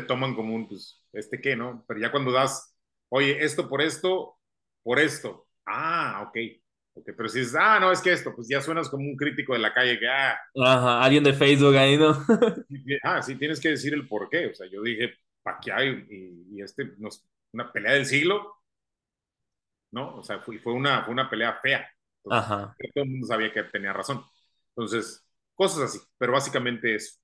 te toman como un, pues, ¿este qué, no? Pero ya cuando das, oye, esto por esto, por esto, ah, ok, pero si dices, ah, no, es que esto, pues ya suenas como un crítico de la calle que, ah. Ajá, alguien de Facebook ahí, ¿no? ah, sí, tienes que decir el por qué. O sea, yo dije, ¿para qué hay? Y, este, una pelea del siglo, ¿no? O sea, fue, fue, una, fue una pelea fea. Ajá. Todo el mundo sabía que tenía razón. Entonces, cosas así, pero básicamente eso.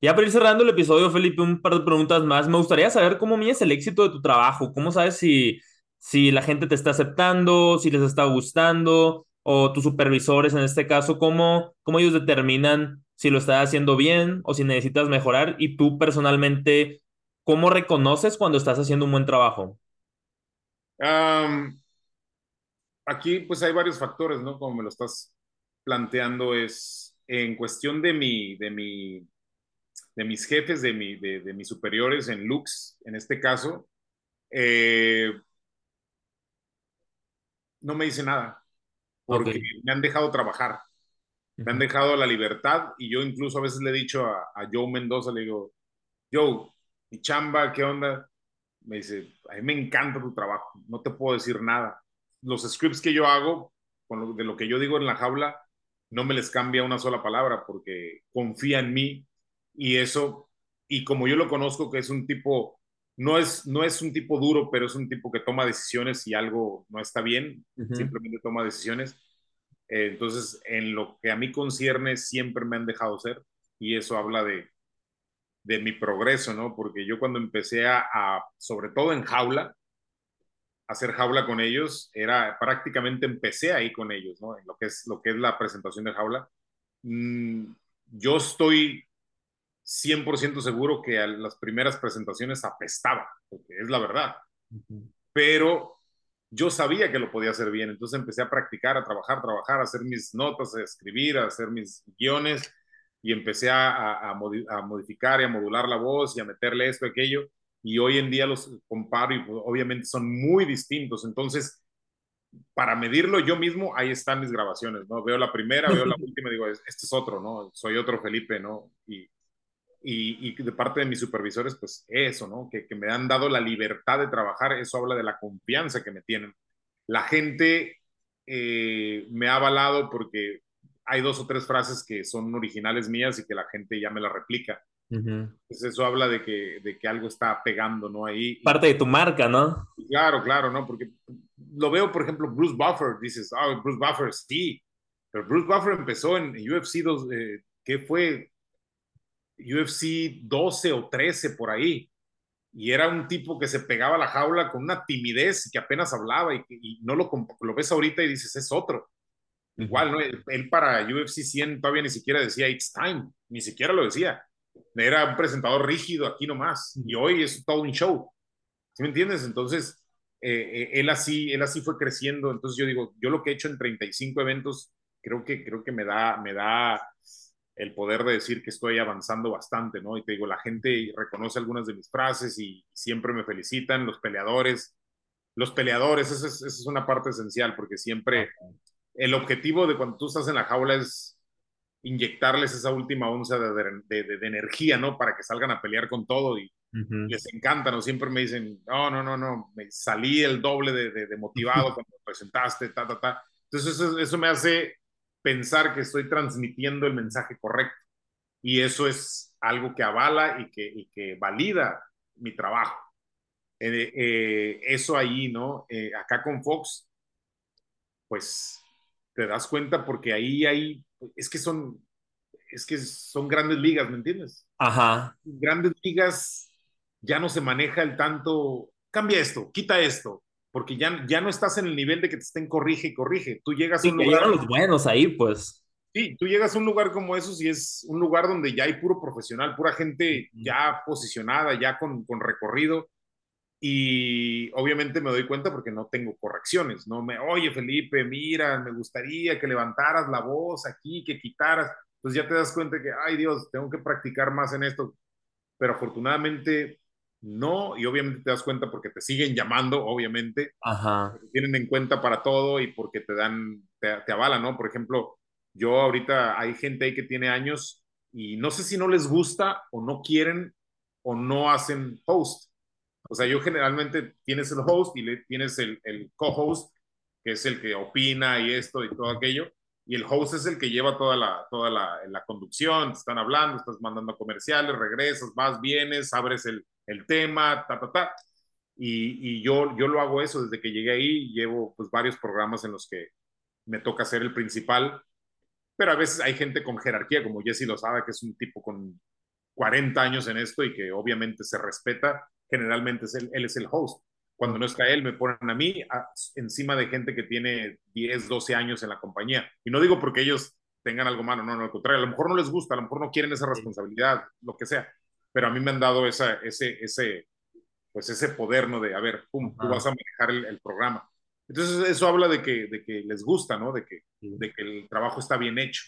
Ya para ir cerrando el episodio, Felipe, un par de preguntas más. Me gustaría saber cómo mides el éxito de tu trabajo. ¿Cómo sabes si si la gente te está aceptando, si les está gustando, o tus supervisores en este caso, cómo, cómo ellos determinan si lo estás haciendo bien o si necesitas mejorar y tú personalmente, ¿cómo reconoces cuando estás haciendo un buen trabajo? aquí pues hay varios factores, ¿no? Como me lo estás planteando es en cuestión de mi, de mi, de mis jefes, de, mi, de, mis superiores en Lux, en este caso, eh, no me dice nada, porque me han dejado trabajar, me han dejado la libertad y yo incluso a veces le he dicho a, Joe Mendoza, le digo, Joe, mi chamba, ¿qué onda? Me dice, a mí me encanta tu trabajo, no te puedo decir nada. Los scripts que yo hago, con de lo que yo digo en la jaula, no me les cambia una sola palabra porque confía en mí y eso, y como yo lo conozco, que es un tipo no es, no es un tipo duro, pero es un tipo que toma decisiones si algo no está bien, simplemente toma decisiones. Eh, entonces, en lo que a mí concierne, siempre me han dejado ser y eso habla de, de mi progreso, ¿no? Porque yo cuando empecé a, sobre todo en jaula, a hacer jaula con ellos, era prácticamente empecé ahí con ellos, ¿no? En lo que es, lo que es la presentación de jaula. Mm, yo estoy 100% seguro que a las primeras presentaciones apestaba, porque es la verdad. Pero yo sabía que lo podía hacer bien, entonces empecé a practicar, a trabajar, trabajar, a hacer mis notas, a escribir, a hacer mis guiones y empecé a, a, modificar y a modular la voz y a meterle esto, aquello. Y hoy en día los comparo y pues, obviamente son muy distintos. Entonces, para medirlo yo mismo, ahí están mis grabaciones, ¿no? Veo la primera, veo la última y digo, este es otro, ¿no? Soy otro Felipe, ¿no? Y, y, de parte de mis supervisores, pues eso, ¿no? Que, que, me han dado la libertad de trabajar, eso habla de la confianza que me tienen. La gente eh, me ha avalado porque hay dos o tres frases que son originales mías y que la gente ya me la replica. Entonces eso habla de que, de que algo está pegando, ¿no? Ahí. Parte de tu marca, ¿no? Claro, claro, ¿no? Porque lo veo, por ejemplo, Bruce Buffer, dices, ah, Bruce Buffer, sí, pero Bruce Buffer empezó en UFC 2, eh, ¿qué fue? UFC 12 o 13 por ahí. Y era un tipo que se pegaba a la jaula con una timidez que apenas hablaba y, no lo, lo ves ahorita y dices, es otro. Igual, ¿no? Él, para UFC 100 todavía ni siquiera decía It's time, ni siquiera lo decía. Era un presentador rígido aquí nomás. Y hoy es todo un show. ¿Sí me entiendes? Entonces, eh, eh, él, así, él así fue creciendo. Entonces yo digo, yo lo que he hecho en 35 eventos, creo que, creo que me da, me da el poder de decir que estoy avanzando bastante, ¿no? Y te digo, la gente reconoce algunas de mis frases y siempre me felicitan, los peleadores, los peleadores, esa es, una parte esencial, porque siempre el objetivo de cuando tú estás en la jaula es inyectarles esa última onza de, de, energía, ¿no? Para que salgan a pelear con todo y les encanta, ¿no? Siempre me dicen, no, no, no, no, me salí el doble de, motivado cuando presentaste, ta, ta, ta. Entonces eso, eso me hace pensar que estoy transmitiendo el mensaje correcto. Y eso es algo que avala y que, que valida mi trabajo. Eh, eh, eso ahí, ¿no? Eh, acá con Fox, pues te das cuenta porque ahí hay, es que son, es que son grandes ligas, ¿me entiendes? Ajá. Grandes ligas ya no se maneja el tanto, cambia esto, quita esto, porque ya, ya no estás en el nivel de que te estén corrige y corrige. Tú llegas a un lugar... los buenos ahí, pues. Sí, tú llegas a un lugar como esos y es un lugar donde ya hay puro profesional, pura gente ya posicionada, ya con, con recorrido. Y obviamente me doy cuenta porque no tengo correcciones, no me, oye Felipe, mira, me gustaría que levantaras la voz aquí, que quitaras. Entonces ya te das cuenta que, ay Dios, tengo que practicar más en esto. Pero afortunadamente no, y obviamente te das cuenta porque te siguen llamando, obviamente. Ajá. Te tienen en cuenta para todo y porque te dan, te, te avalan, ¿no? Por ejemplo, yo ahorita hay gente ahí que tiene años y no sé si no les gusta o no quieren o no hacen host. O sea, yo generalmente tienes el host y le, tienes el, el co-host, que es el que opina y esto y todo aquello, y el host es el que lleva toda la, toda la, conducción, te están hablando, estás mandando comerciales, regresas, vas, vienes, abres el, el tema, ta, ta, ta. Y, y, yo, yo lo hago eso desde que llegué ahí, llevo pues varios programas en los que me toca ser el principal, pero a veces hay gente con jerarquía, como Jesse lo sabe, que es un tipo con 40 años en esto y que obviamente se respeta, generalmente es él, él es el host. Cuando no está él, me ponen a mí a, encima de gente que tiene 10, 12 años en la compañía. Y no digo porque ellos tengan algo malo, no, no, al contrario, a lo mejor no les gusta, a lo mejor no quieren esa responsabilidad, lo que sea. Pero a mí me han dado esa, ese, ese, pues ese poder, ¿no? De, a ver, pum, tú vas a manejar el, el, programa. Entonces, eso habla de que, de que les gusta, ¿no? De que, de que el trabajo está bien hecho.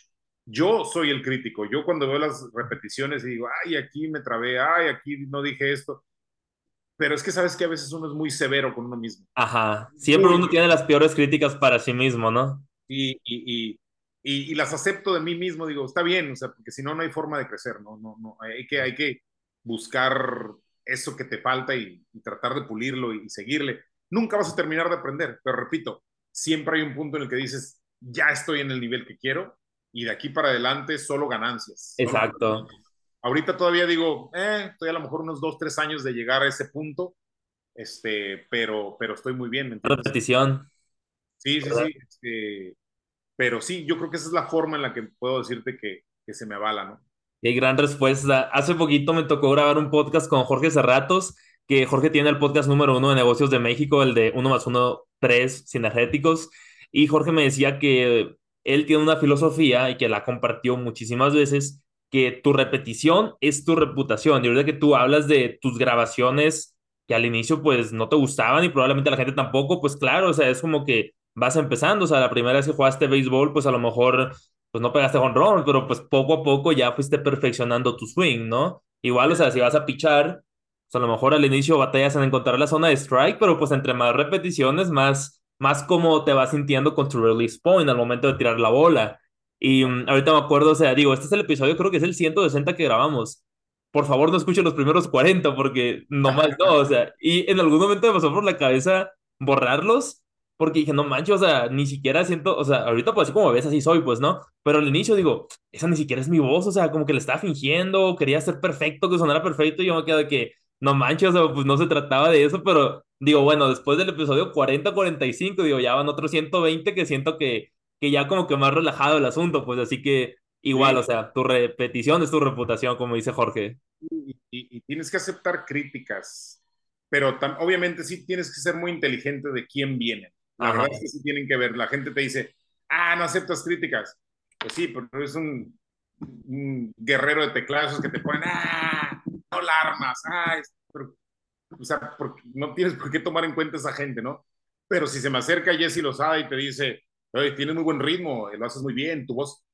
Yo soy el crítico. Yo cuando veo las repeticiones y digo, ay, aquí me trabé, ay, aquí no dije esto pero es que sabes que a veces uno es muy severo con uno mismo. Ajá, siempre uno tiene las peores críticas para sí mismo, ¿no? Y, y, y, y, las acepto de mí mismo, digo, está bien, o sea, porque si no, no hay forma de crecer, ¿no? no, no hay, que, hay que buscar eso que te falta y, tratar de pulirlo y, seguirle. Nunca vas a terminar de aprender, pero repito, siempre hay un punto en el que dices, ya estoy en el nivel que quiero y de aquí para adelante solo ganancias. Exacto. Solo ganancias. Ahorita todavía digo, eh, estoy a lo mejor unos dos, tres años de llegar a ese punto, este, pero, pero estoy muy bien. ¿me Repetición. Sí, sí, ¿verdad? sí. Este, pero sí, yo creo que esa es la forma en la que puedo decirte que, que se me avala, ¿no? Qué gran respuesta. Hace poquito me tocó grabar un podcast con Jorge Cerratos, que Jorge tiene el podcast número uno de negocios de México, el de uno más uno, tres sinergéticos. Y Jorge me decía que él tiene una filosofía y que la compartió muchísimas veces, que tu repetición es tu reputación. Y ahorita que tú hablas de tus grabaciones que al inicio pues no te gustaban y probablemente la gente tampoco, pues claro, o sea, es como que vas empezando, o sea, la primera vez que jugaste béisbol, pues a lo mejor pues no pegaste con ron, pero pues poco a poco ya fuiste perfeccionando tu swing, ¿no? Igual, o sea, si vas a pichar, pues a lo mejor al inicio batallas en encontrar la zona de strike, pero pues entre más repeticiones, más, más como te vas sintiendo con tu release point al momento de tirar la bola. Y um, ahorita me acuerdo, o sea, digo, este es el episodio, creo que es el 160 que grabamos. Por favor, no escuchen los primeros 40 porque no más no, o sea, y en algún momento me pasó por la cabeza borrarlos porque dije, no manches, o sea, ni siquiera siento, o sea, ahorita pues así como ves, así soy, pues, ¿no? Pero al inicio digo, esa ni siquiera es mi voz, o sea, como que le estaba fingiendo, quería ser perfecto, que sonara perfecto, y yo me quedo de que, no manches, o sea, pues no se trataba de eso, pero digo, bueno, después del episodio 40-45, digo, ya van otros 120 que siento que que ya como que más relajado el asunto, pues así que igual, sí. o sea, tu repetición es tu reputación, como dice Jorge. Y, y, y tienes que aceptar críticas, pero obviamente sí tienes que ser muy inteligente de quién viene. La Ajá. verdad es que sí tienen que ver. La gente te dice, ah, no aceptas críticas. Pues sí, pero es un, un guerrero de teclados que te ponen, ah, no la armas, ah, pero, o sea, porque no tienes por qué tomar en cuenta esa gente, ¿no? Pero si se me acerca Jesse Lozada y te dice, oye, tienes muy buen ritmo, lo haces muy bien, tu voz,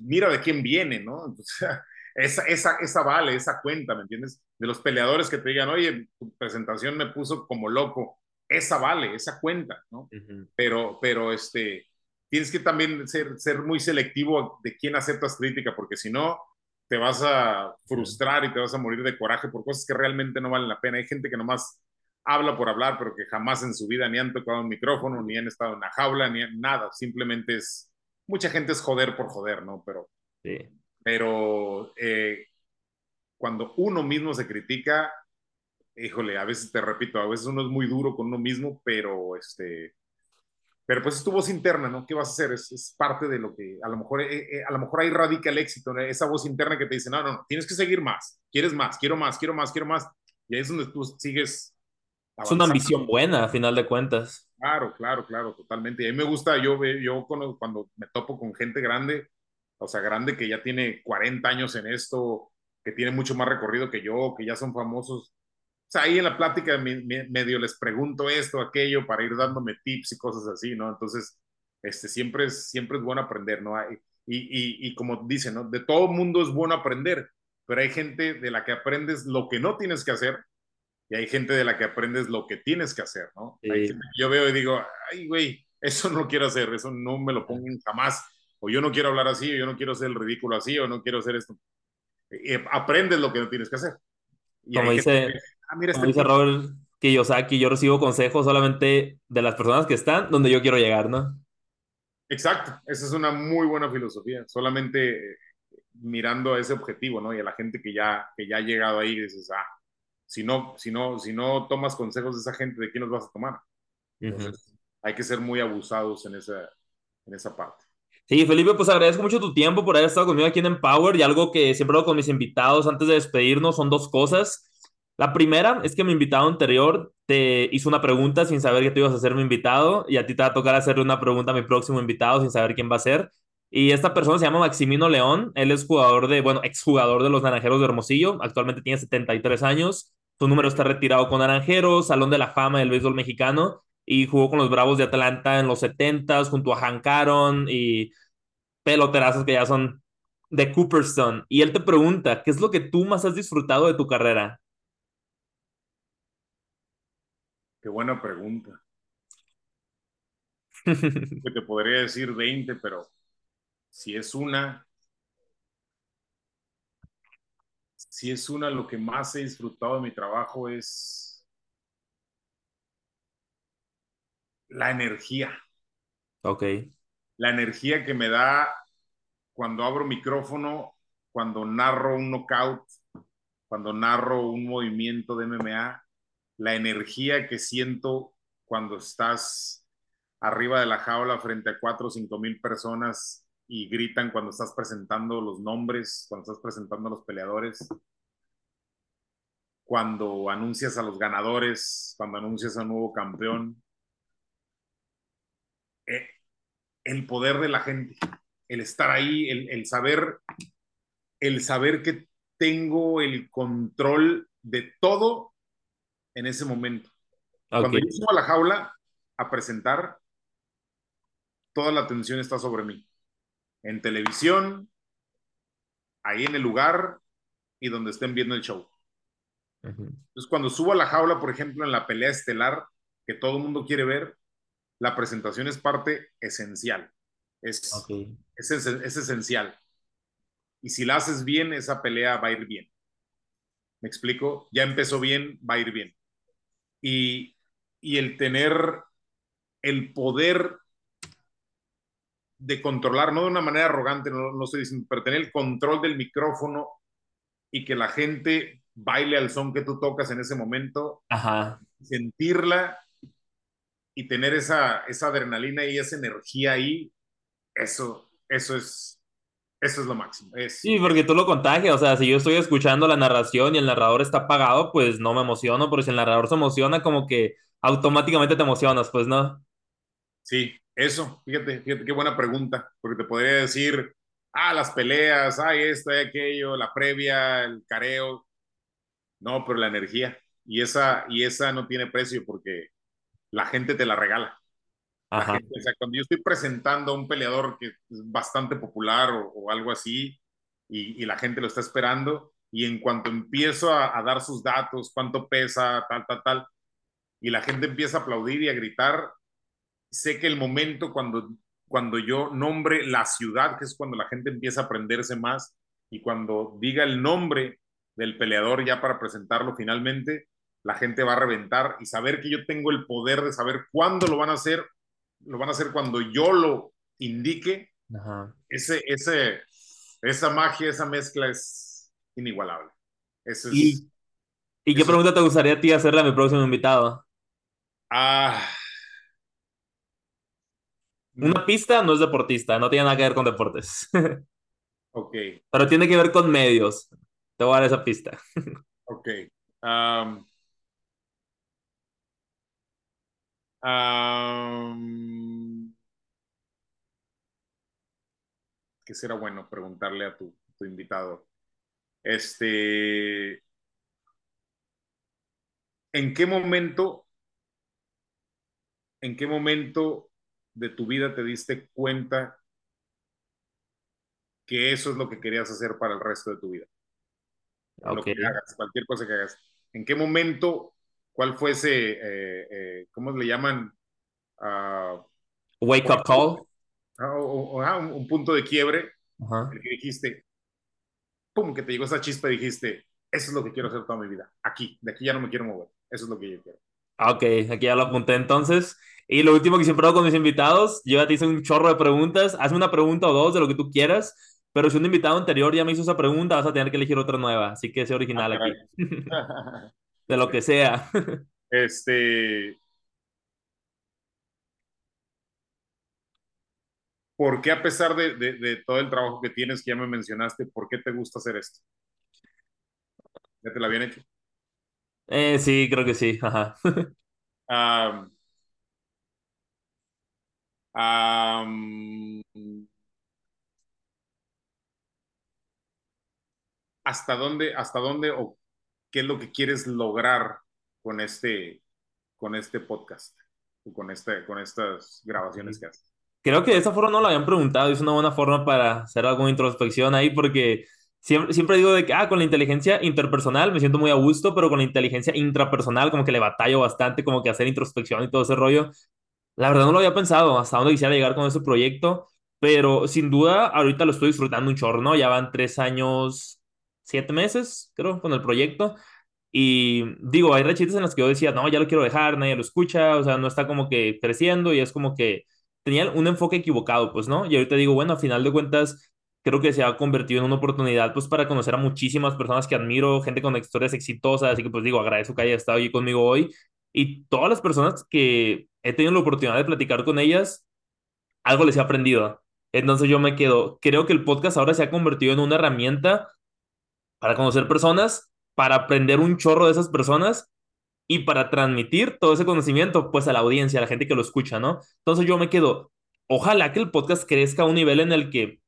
mira de quién viene, ¿no? Entonces, esa, esa, esa vale, esa cuenta, ¿me entiendes? De los peleadores que te digan, oye, tu presentación me puso como loco, esa vale, esa cuenta, ¿no? Uh -huh. Pero, pero, este, tienes que también ser, ser muy selectivo de quién aceptas crítica, porque si no, te vas a frustrar y te vas a morir de coraje por cosas que realmente no valen la pena. Hay gente que nomás habla por hablar, pero que jamás en su vida ni han tocado un micrófono, ni han estado en la jaula, ni nada. Simplemente es, mucha gente es joder por joder, ¿no? Pero, sí. pero eh, cuando uno mismo se critica, híjole, a veces te repito, a veces uno es muy duro con uno mismo, pero este, pero pues es tu voz interna, ¿no? ¿Qué vas a hacer? Es, es parte de lo que a lo mejor, eh, eh, a lo mejor ahí radica el éxito, ¿no? esa voz interna que te dice, no, no, no, tienes que seguir más, quieres más, quiero más, quiero más, quiero más. Y ahí es donde tú sigues es una ambición buena, a final de cuentas. Claro, claro, claro, totalmente. Y a mí me gusta, yo, yo cuando, me topo con gente grande, o sea, grande que ya tiene 40 años en esto, que tiene mucho más recorrido que yo, que ya son famosos. O sea, ahí en la plática me, me, medio les pregunto esto, aquello, para ir dándome tips y cosas así, ¿no? Entonces, este, siempre, es, siempre es bueno aprender, ¿no? Y, y, como dicen, ¿no? De todo mundo es bueno aprender, pero hay gente de la que aprendes lo que no tienes que hacer y hay gente de la que aprendes lo que tienes que hacer, ¿no? yo veo y digo, ay, güey, eso no quiero hacer, eso no me lo pongan jamás, o yo no quiero hablar así, o yo no quiero ser el ridículo así, o no quiero hacer esto. aprendes lo que no tienes que hacer. como dice, ah, mira, como este dice Robert Kiyosaki, yo recibo consejos solamente de las personas que están donde yo quiero llegar, ¿no? Exacto, esa es una muy buena filosofía, solamente eh, mirando a ese objetivo, ¿no? Y a la gente que ya, que ya ha llegado ahí, dices, ah, si no, si no, si no tomas consejos de esa gente, ¿de quién los vas a tomar? Entonces, hay que ser muy abusados en esa, en esa parte. Sí, Felipe, pues agradezco mucho tu tiempo por haber estado conmigo aquí en Empower y algo que siempre hago con mis invitados antes de despedirnos son dos cosas. La primera es que mi invitado anterior te hizo una pregunta sin saber que tú ibas a ser mi invitado y a ti te va a tocar hacerle una pregunta a mi próximo invitado sin saber quién va a ser. Y esta persona se llama Maximino León. Él es jugador de, bueno, exjugador de los Naranjeros de Hermosillo. Actualmente tiene 73 años. Su número está retirado con Naranjeros, Salón de la Fama del béisbol mexicano. Y jugó con los Bravos de Atlanta en los 70s junto a Hank Aaron y peloterazos que ya son de Cooperstone. Y él te pregunta, ¿qué es lo que tú más has disfrutado de tu carrera? Qué buena pregunta. que te podría decir 20, pero si es una, si es una, lo que más he disfrutado de mi trabajo es la energía. Ok. La energía que me da cuando abro micrófono, cuando narro un knockout, cuando narro un movimiento de MMA la energía que siento cuando estás arriba de la jaula frente a cuatro o cinco mil personas y gritan cuando estás presentando los nombres, cuando estás presentando a los peleadores, cuando anuncias a los ganadores, cuando anuncias a un nuevo campeón. Eh, el poder de la gente, el estar ahí, el, el saber, el saber que tengo el control de todo en ese momento. Cuando yo subo a la jaula a presentar, toda la atención está sobre mí. En televisión, ahí en el lugar y donde estén viendo el show. Entonces, cuando subo a la jaula, por ejemplo, en la pelea estelar, que todo el mundo quiere ver, la presentación es parte esencial. Es, es, es, esencial. Y si la haces bien, esa pelea va a ir bien. ¿Me explico? Ya empezó bien, va a ir bien y, el tener el poder de controlar, no de una manera arrogante, no, no estoy diciendo, pero tener el control del micrófono y que la gente baile al son que tú tocas en ese momento, sentirla y tener esa, esa adrenalina y esa energía ahí, eso, eso es, eso es lo máximo. sí, porque tú lo contagias. O sea, si yo estoy escuchando la narración y el narrador está apagado, pues no me emociono, pero si el narrador se emociona, como que automáticamente te emocionas, pues no. Sí, eso. Fíjate, fíjate qué buena pregunta, porque te podría decir, ah, las peleas, ay, esto, aquello, la previa, el careo. No, pero la energía. Y esa, y esa no tiene precio porque la gente te la regala cuando yo estoy presentando a un peleador que es bastante popular o, algo así y, la gente lo está esperando y en cuanto empiezo a, dar sus datos, cuánto pesa, tal, tal, tal, y la gente empieza a aplaudir y a gritar, sé que el momento cuando, cuando yo nombre la ciudad, que es cuando la gente empieza a aprenderse más, y cuando diga el nombre del peleador ya para presentarlo finalmente, la gente va a reventar y saber que yo tengo el poder de saber cuándo lo van a hacer lo van a hacer cuando yo lo indique. Ese, ese, esa magia, esa mezcla es inigualable. ¿Y, ¿y qué pregunta te gustaría a ti hacerle a mi próximo invitado? Ah. Una pista no es deportista, no tiene nada que ver con deportes. ok. Pero tiene que ver con medios. Te voy a dar esa pista. ok. Um, Um, que será bueno preguntarle a tu, invitado. Este, ¿en qué momento, en qué momento de tu vida te diste cuenta que eso es lo que querías hacer para el resto de tu vida. Lo que hagas, cualquier cosa que hagas. ¿En qué momento, cuál fue ese, eh, eh, ¿cómo le llaman? Uh, Wake up call. Ah, un, punto de quiebre. El que dijiste, pum, que te llegó esa chispa y dijiste, eso es lo que quiero hacer toda mi vida. Aquí, de aquí ya no me quiero mover. Eso es lo que yo quiero. Ah, ok, aquí ya lo apunté entonces. Y lo último que siempre hago con mis invitados, yo ya te hice un chorro de preguntas, hazme una pregunta o dos de lo que tú quieras, pero si un invitado anterior ya me hizo esa pregunta, vas a tener que elegir otra nueva, así que sea original ah, aquí. de lo que sea. este... ¿Por qué a pesar de, de, todo el trabajo que tienes, que ya me mencionaste, por qué te gusta hacer esto? ¿Ya te la habían hecho? Eh, sí, creo que sí. Ajá. ¿Hasta dónde, hasta dónde o qué es lo que quieres lograr con este, con este podcast o con, este, con estas grabaciones que haces? Creo que de esa forma no lo habían preguntado, es una buena forma para hacer alguna introspección ahí porque Siempre, siempre digo de que, ah, con la inteligencia interpersonal me siento muy a gusto, pero con la inteligencia intrapersonal como que le batallo bastante, como que hacer introspección y todo ese rollo. La verdad no lo había pensado hasta dónde quisiera llegar con ese proyecto, pero sin duda ahorita lo estoy disfrutando un chorro, ¿no? Ya van tres años, siete meses, creo, con el proyecto. Y digo, hay rechitas en las que yo decía, no, ya lo quiero dejar, nadie lo escucha, o sea, no está como que creciendo y es como que tenía un enfoque equivocado, pues, ¿no? Y ahorita digo, bueno, a final de cuentas, creo que se ha convertido en una oportunidad pues para conocer a muchísimas personas que admiro, gente con historias exitosas, así que pues digo, agradezco que haya estado aquí conmigo hoy y todas las personas que he tenido la oportunidad de platicar con ellas, algo les he aprendido. Entonces yo me quedo, creo que el podcast ahora se ha convertido en una herramienta para conocer personas, para aprender un chorro de esas personas y para transmitir todo ese conocimiento pues a la audiencia, a la gente que lo escucha, ¿no? Entonces yo me quedo, ojalá que el podcast crezca a un nivel en el que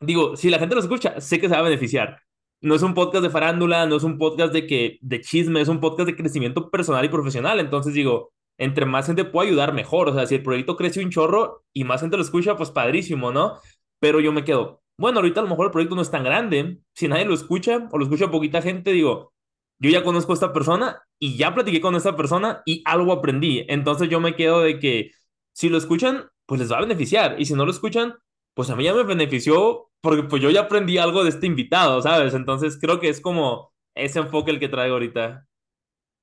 digo, si la gente lo escucha, sé que se va a beneficiar. No es un podcast de farándula, no es un podcast de que de chisme, es un podcast de crecimiento personal y profesional. Entonces digo, entre más gente pueda ayudar, mejor. O sea, si el proyecto crece un chorro y más gente lo escucha, pues padrísimo, ¿no? Pero yo me quedo, bueno, ahorita a lo mejor el proyecto no es tan grande. Si nadie lo escucha o lo escucha poquita gente, digo, yo ya conozco a esta persona y ya platiqué con esta persona y algo aprendí. Entonces yo me quedo de que si lo escuchan, pues les va a beneficiar. Y si no lo escuchan, pues a mí ya me benefició porque pues yo ya aprendí algo de este invitado, ¿sabes? Entonces creo que es como ese enfoque el que traigo ahorita.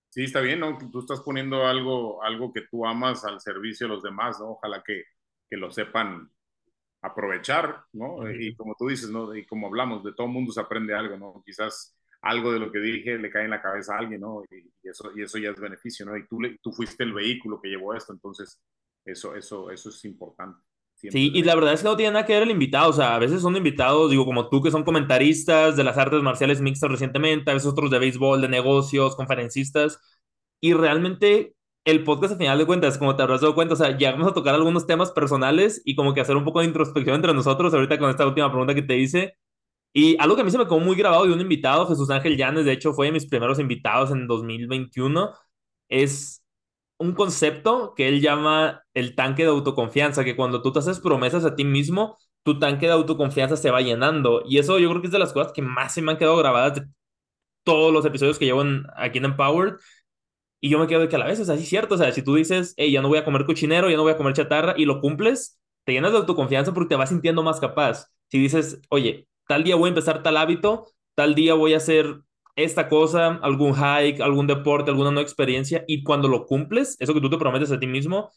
Sí, está bien, ¿no? Tú estás poniendo algo, algo que tú amas al servicio de los demás, ¿no? Ojalá que, que lo sepan aprovechar, ¿no? Y como tú dices, ¿no? Y como hablamos, de todo mundo se aprende algo, ¿no? Quizás algo de lo que dije le cae en la cabeza a alguien, ¿no? Y, eso, y eso ya es beneficio, ¿no? Y tú, tú fuiste el vehículo que llevó esto, entonces eso, eso, eso es importante. Sí, y la verdad es que no tiene nada que ver el invitado, o sea, a veces son invitados, digo, como tú, que son comentaristas de las artes marciales mixtas recientemente, a veces otros de béisbol, de negocios, conferencistas, y realmente el podcast, a final de cuentas, como te habrás dado cuenta, o sea, llegamos a tocar algunos temas personales y como que hacer un poco de introspección entre nosotros, ahorita con esta última pregunta que te hice, y algo que a mí se me quedó muy grabado de un invitado, Jesús Ángel Llanes, de hecho, fue de mis primeros invitados en 2021, es un concepto que él llama el tanque de autoconfianza, que cuando tú te haces promesas a ti mismo, tu tanque de autoconfianza se va llenando. Y eso yo creo que es de las cosas que más se me han quedado grabadas de todos los episodios que llevo aquí en Empowered. Y yo me quedo de que a la vez es así cierto. O sea, si tú dices, hey, ya no voy a comer cochinero, ya no voy a comer chatarra, y lo cumples, te llenas de autoconfianza porque te vas sintiendo más capaz. Si dices, oye, tal día voy a empezar tal hábito, tal día voy a hacer esta cosa, algún hike, algún deporte, alguna nueva experiencia, y cuando lo cumples, eso que tú te prometes a ti mismo,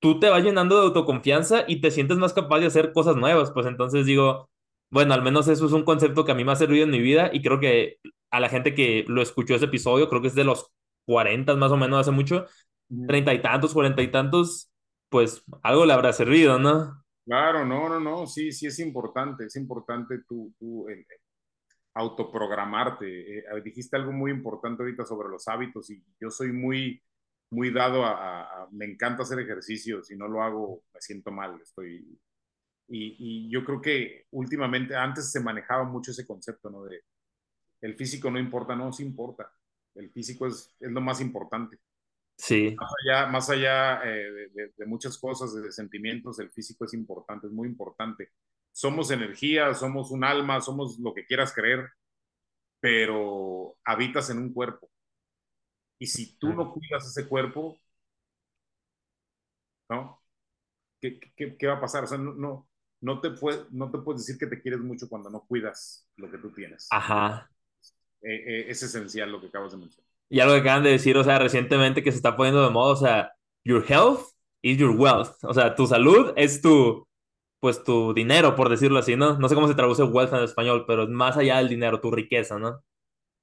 tú te vas llenando de autoconfianza y te sientes más capaz de hacer cosas nuevas. Pues entonces digo, bueno, al menos eso es un concepto que a mí me ha servido en mi vida y creo que a la gente que lo escuchó ese episodio, creo que es de los 40 más o menos hace mucho, treinta y tantos, cuarenta y tantos, pues algo le habrá servido, ¿no? Claro, no, no, no, sí, sí es importante, es importante tú, tú autoprogramarte. Eh, dijiste algo muy importante ahorita sobre los hábitos y yo soy muy, muy dado a, me encanta hacer ejercicio, si no lo hago me siento mal, estoy... Y, y, yo creo que últimamente, antes se manejaba mucho ese concepto, ¿no? De el físico no importa, no, sí importa. El físico es, es lo más importante. Sí. Más allá, más allá eh, de, de, muchas cosas, de sentimientos, el físico es importante, es muy importante somos energía, somos un alma, somos lo que quieras creer, pero habitas en un cuerpo. Y si tú no cuidas ese cuerpo, ¿no? ¿Qué, qué, qué va a pasar? O sea, no, no, no, te puede, no te puedes decir que te quieres mucho cuando no cuidas lo que tú tienes. Ajá. Eh, eh, es esencial lo que acabas de mencionar. Y algo que acaban de decir, o sea, recientemente que se está poniendo de moda, o sea, your health is your wealth. O sea, tu salud es tu, pues tu dinero, por decirlo así, ¿no? No sé cómo se traduce wealth en español, pero es más allá del dinero, tu riqueza, ¿no?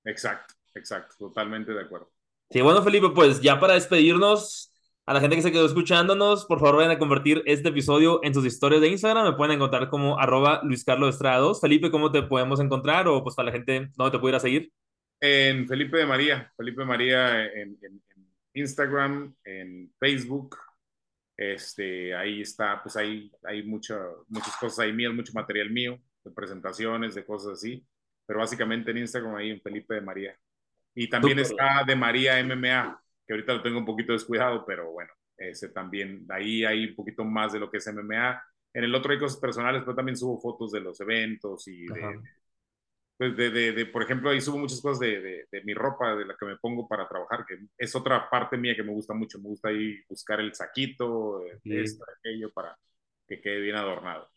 Exacto, exacto, totalmente de acuerdo. Sí, bueno, Felipe, pues ya para despedirnos, a la gente que se quedó escuchándonos, por favor vayan a convertir este episodio en sus historias de Instagram. Me pueden encontrar como arroba Luis Carlos Estrada Felipe, ¿cómo te podemos encontrar? O pues para la gente, ¿dónde te pudiera seguir? En Felipe de María, Felipe María en, en, Instagram, en Facebook. Este, ahí está, pues ahí hay mucha, muchas cosas ahí mías, mucho material mío, de presentaciones, de cosas así. Pero básicamente en Instagram ahí en Felipe de María. Y también está de María MMA, que ahorita lo tengo un poquito descuidado, pero bueno, ese también, ahí hay un poquito más de lo que es MMA. En el otro hay cosas personales, pero también subo fotos de los eventos y de, pues de, de, por ejemplo, ahí subo muchas cosas de, de, mi ropa, de la que me pongo para trabajar, que es otra parte mía que me gusta mucho. Me gusta ahí buscar el saquito, esto, aquello, para que quede bien adornado.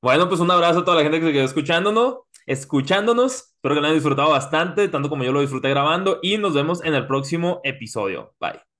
Bueno, pues un abrazo a toda la gente que se quedó escuchándonos, escuchándonos. Espero que lo hayan disfrutado bastante, tanto como yo lo disfruté grabando. Y nos vemos en el próximo episodio. Bye.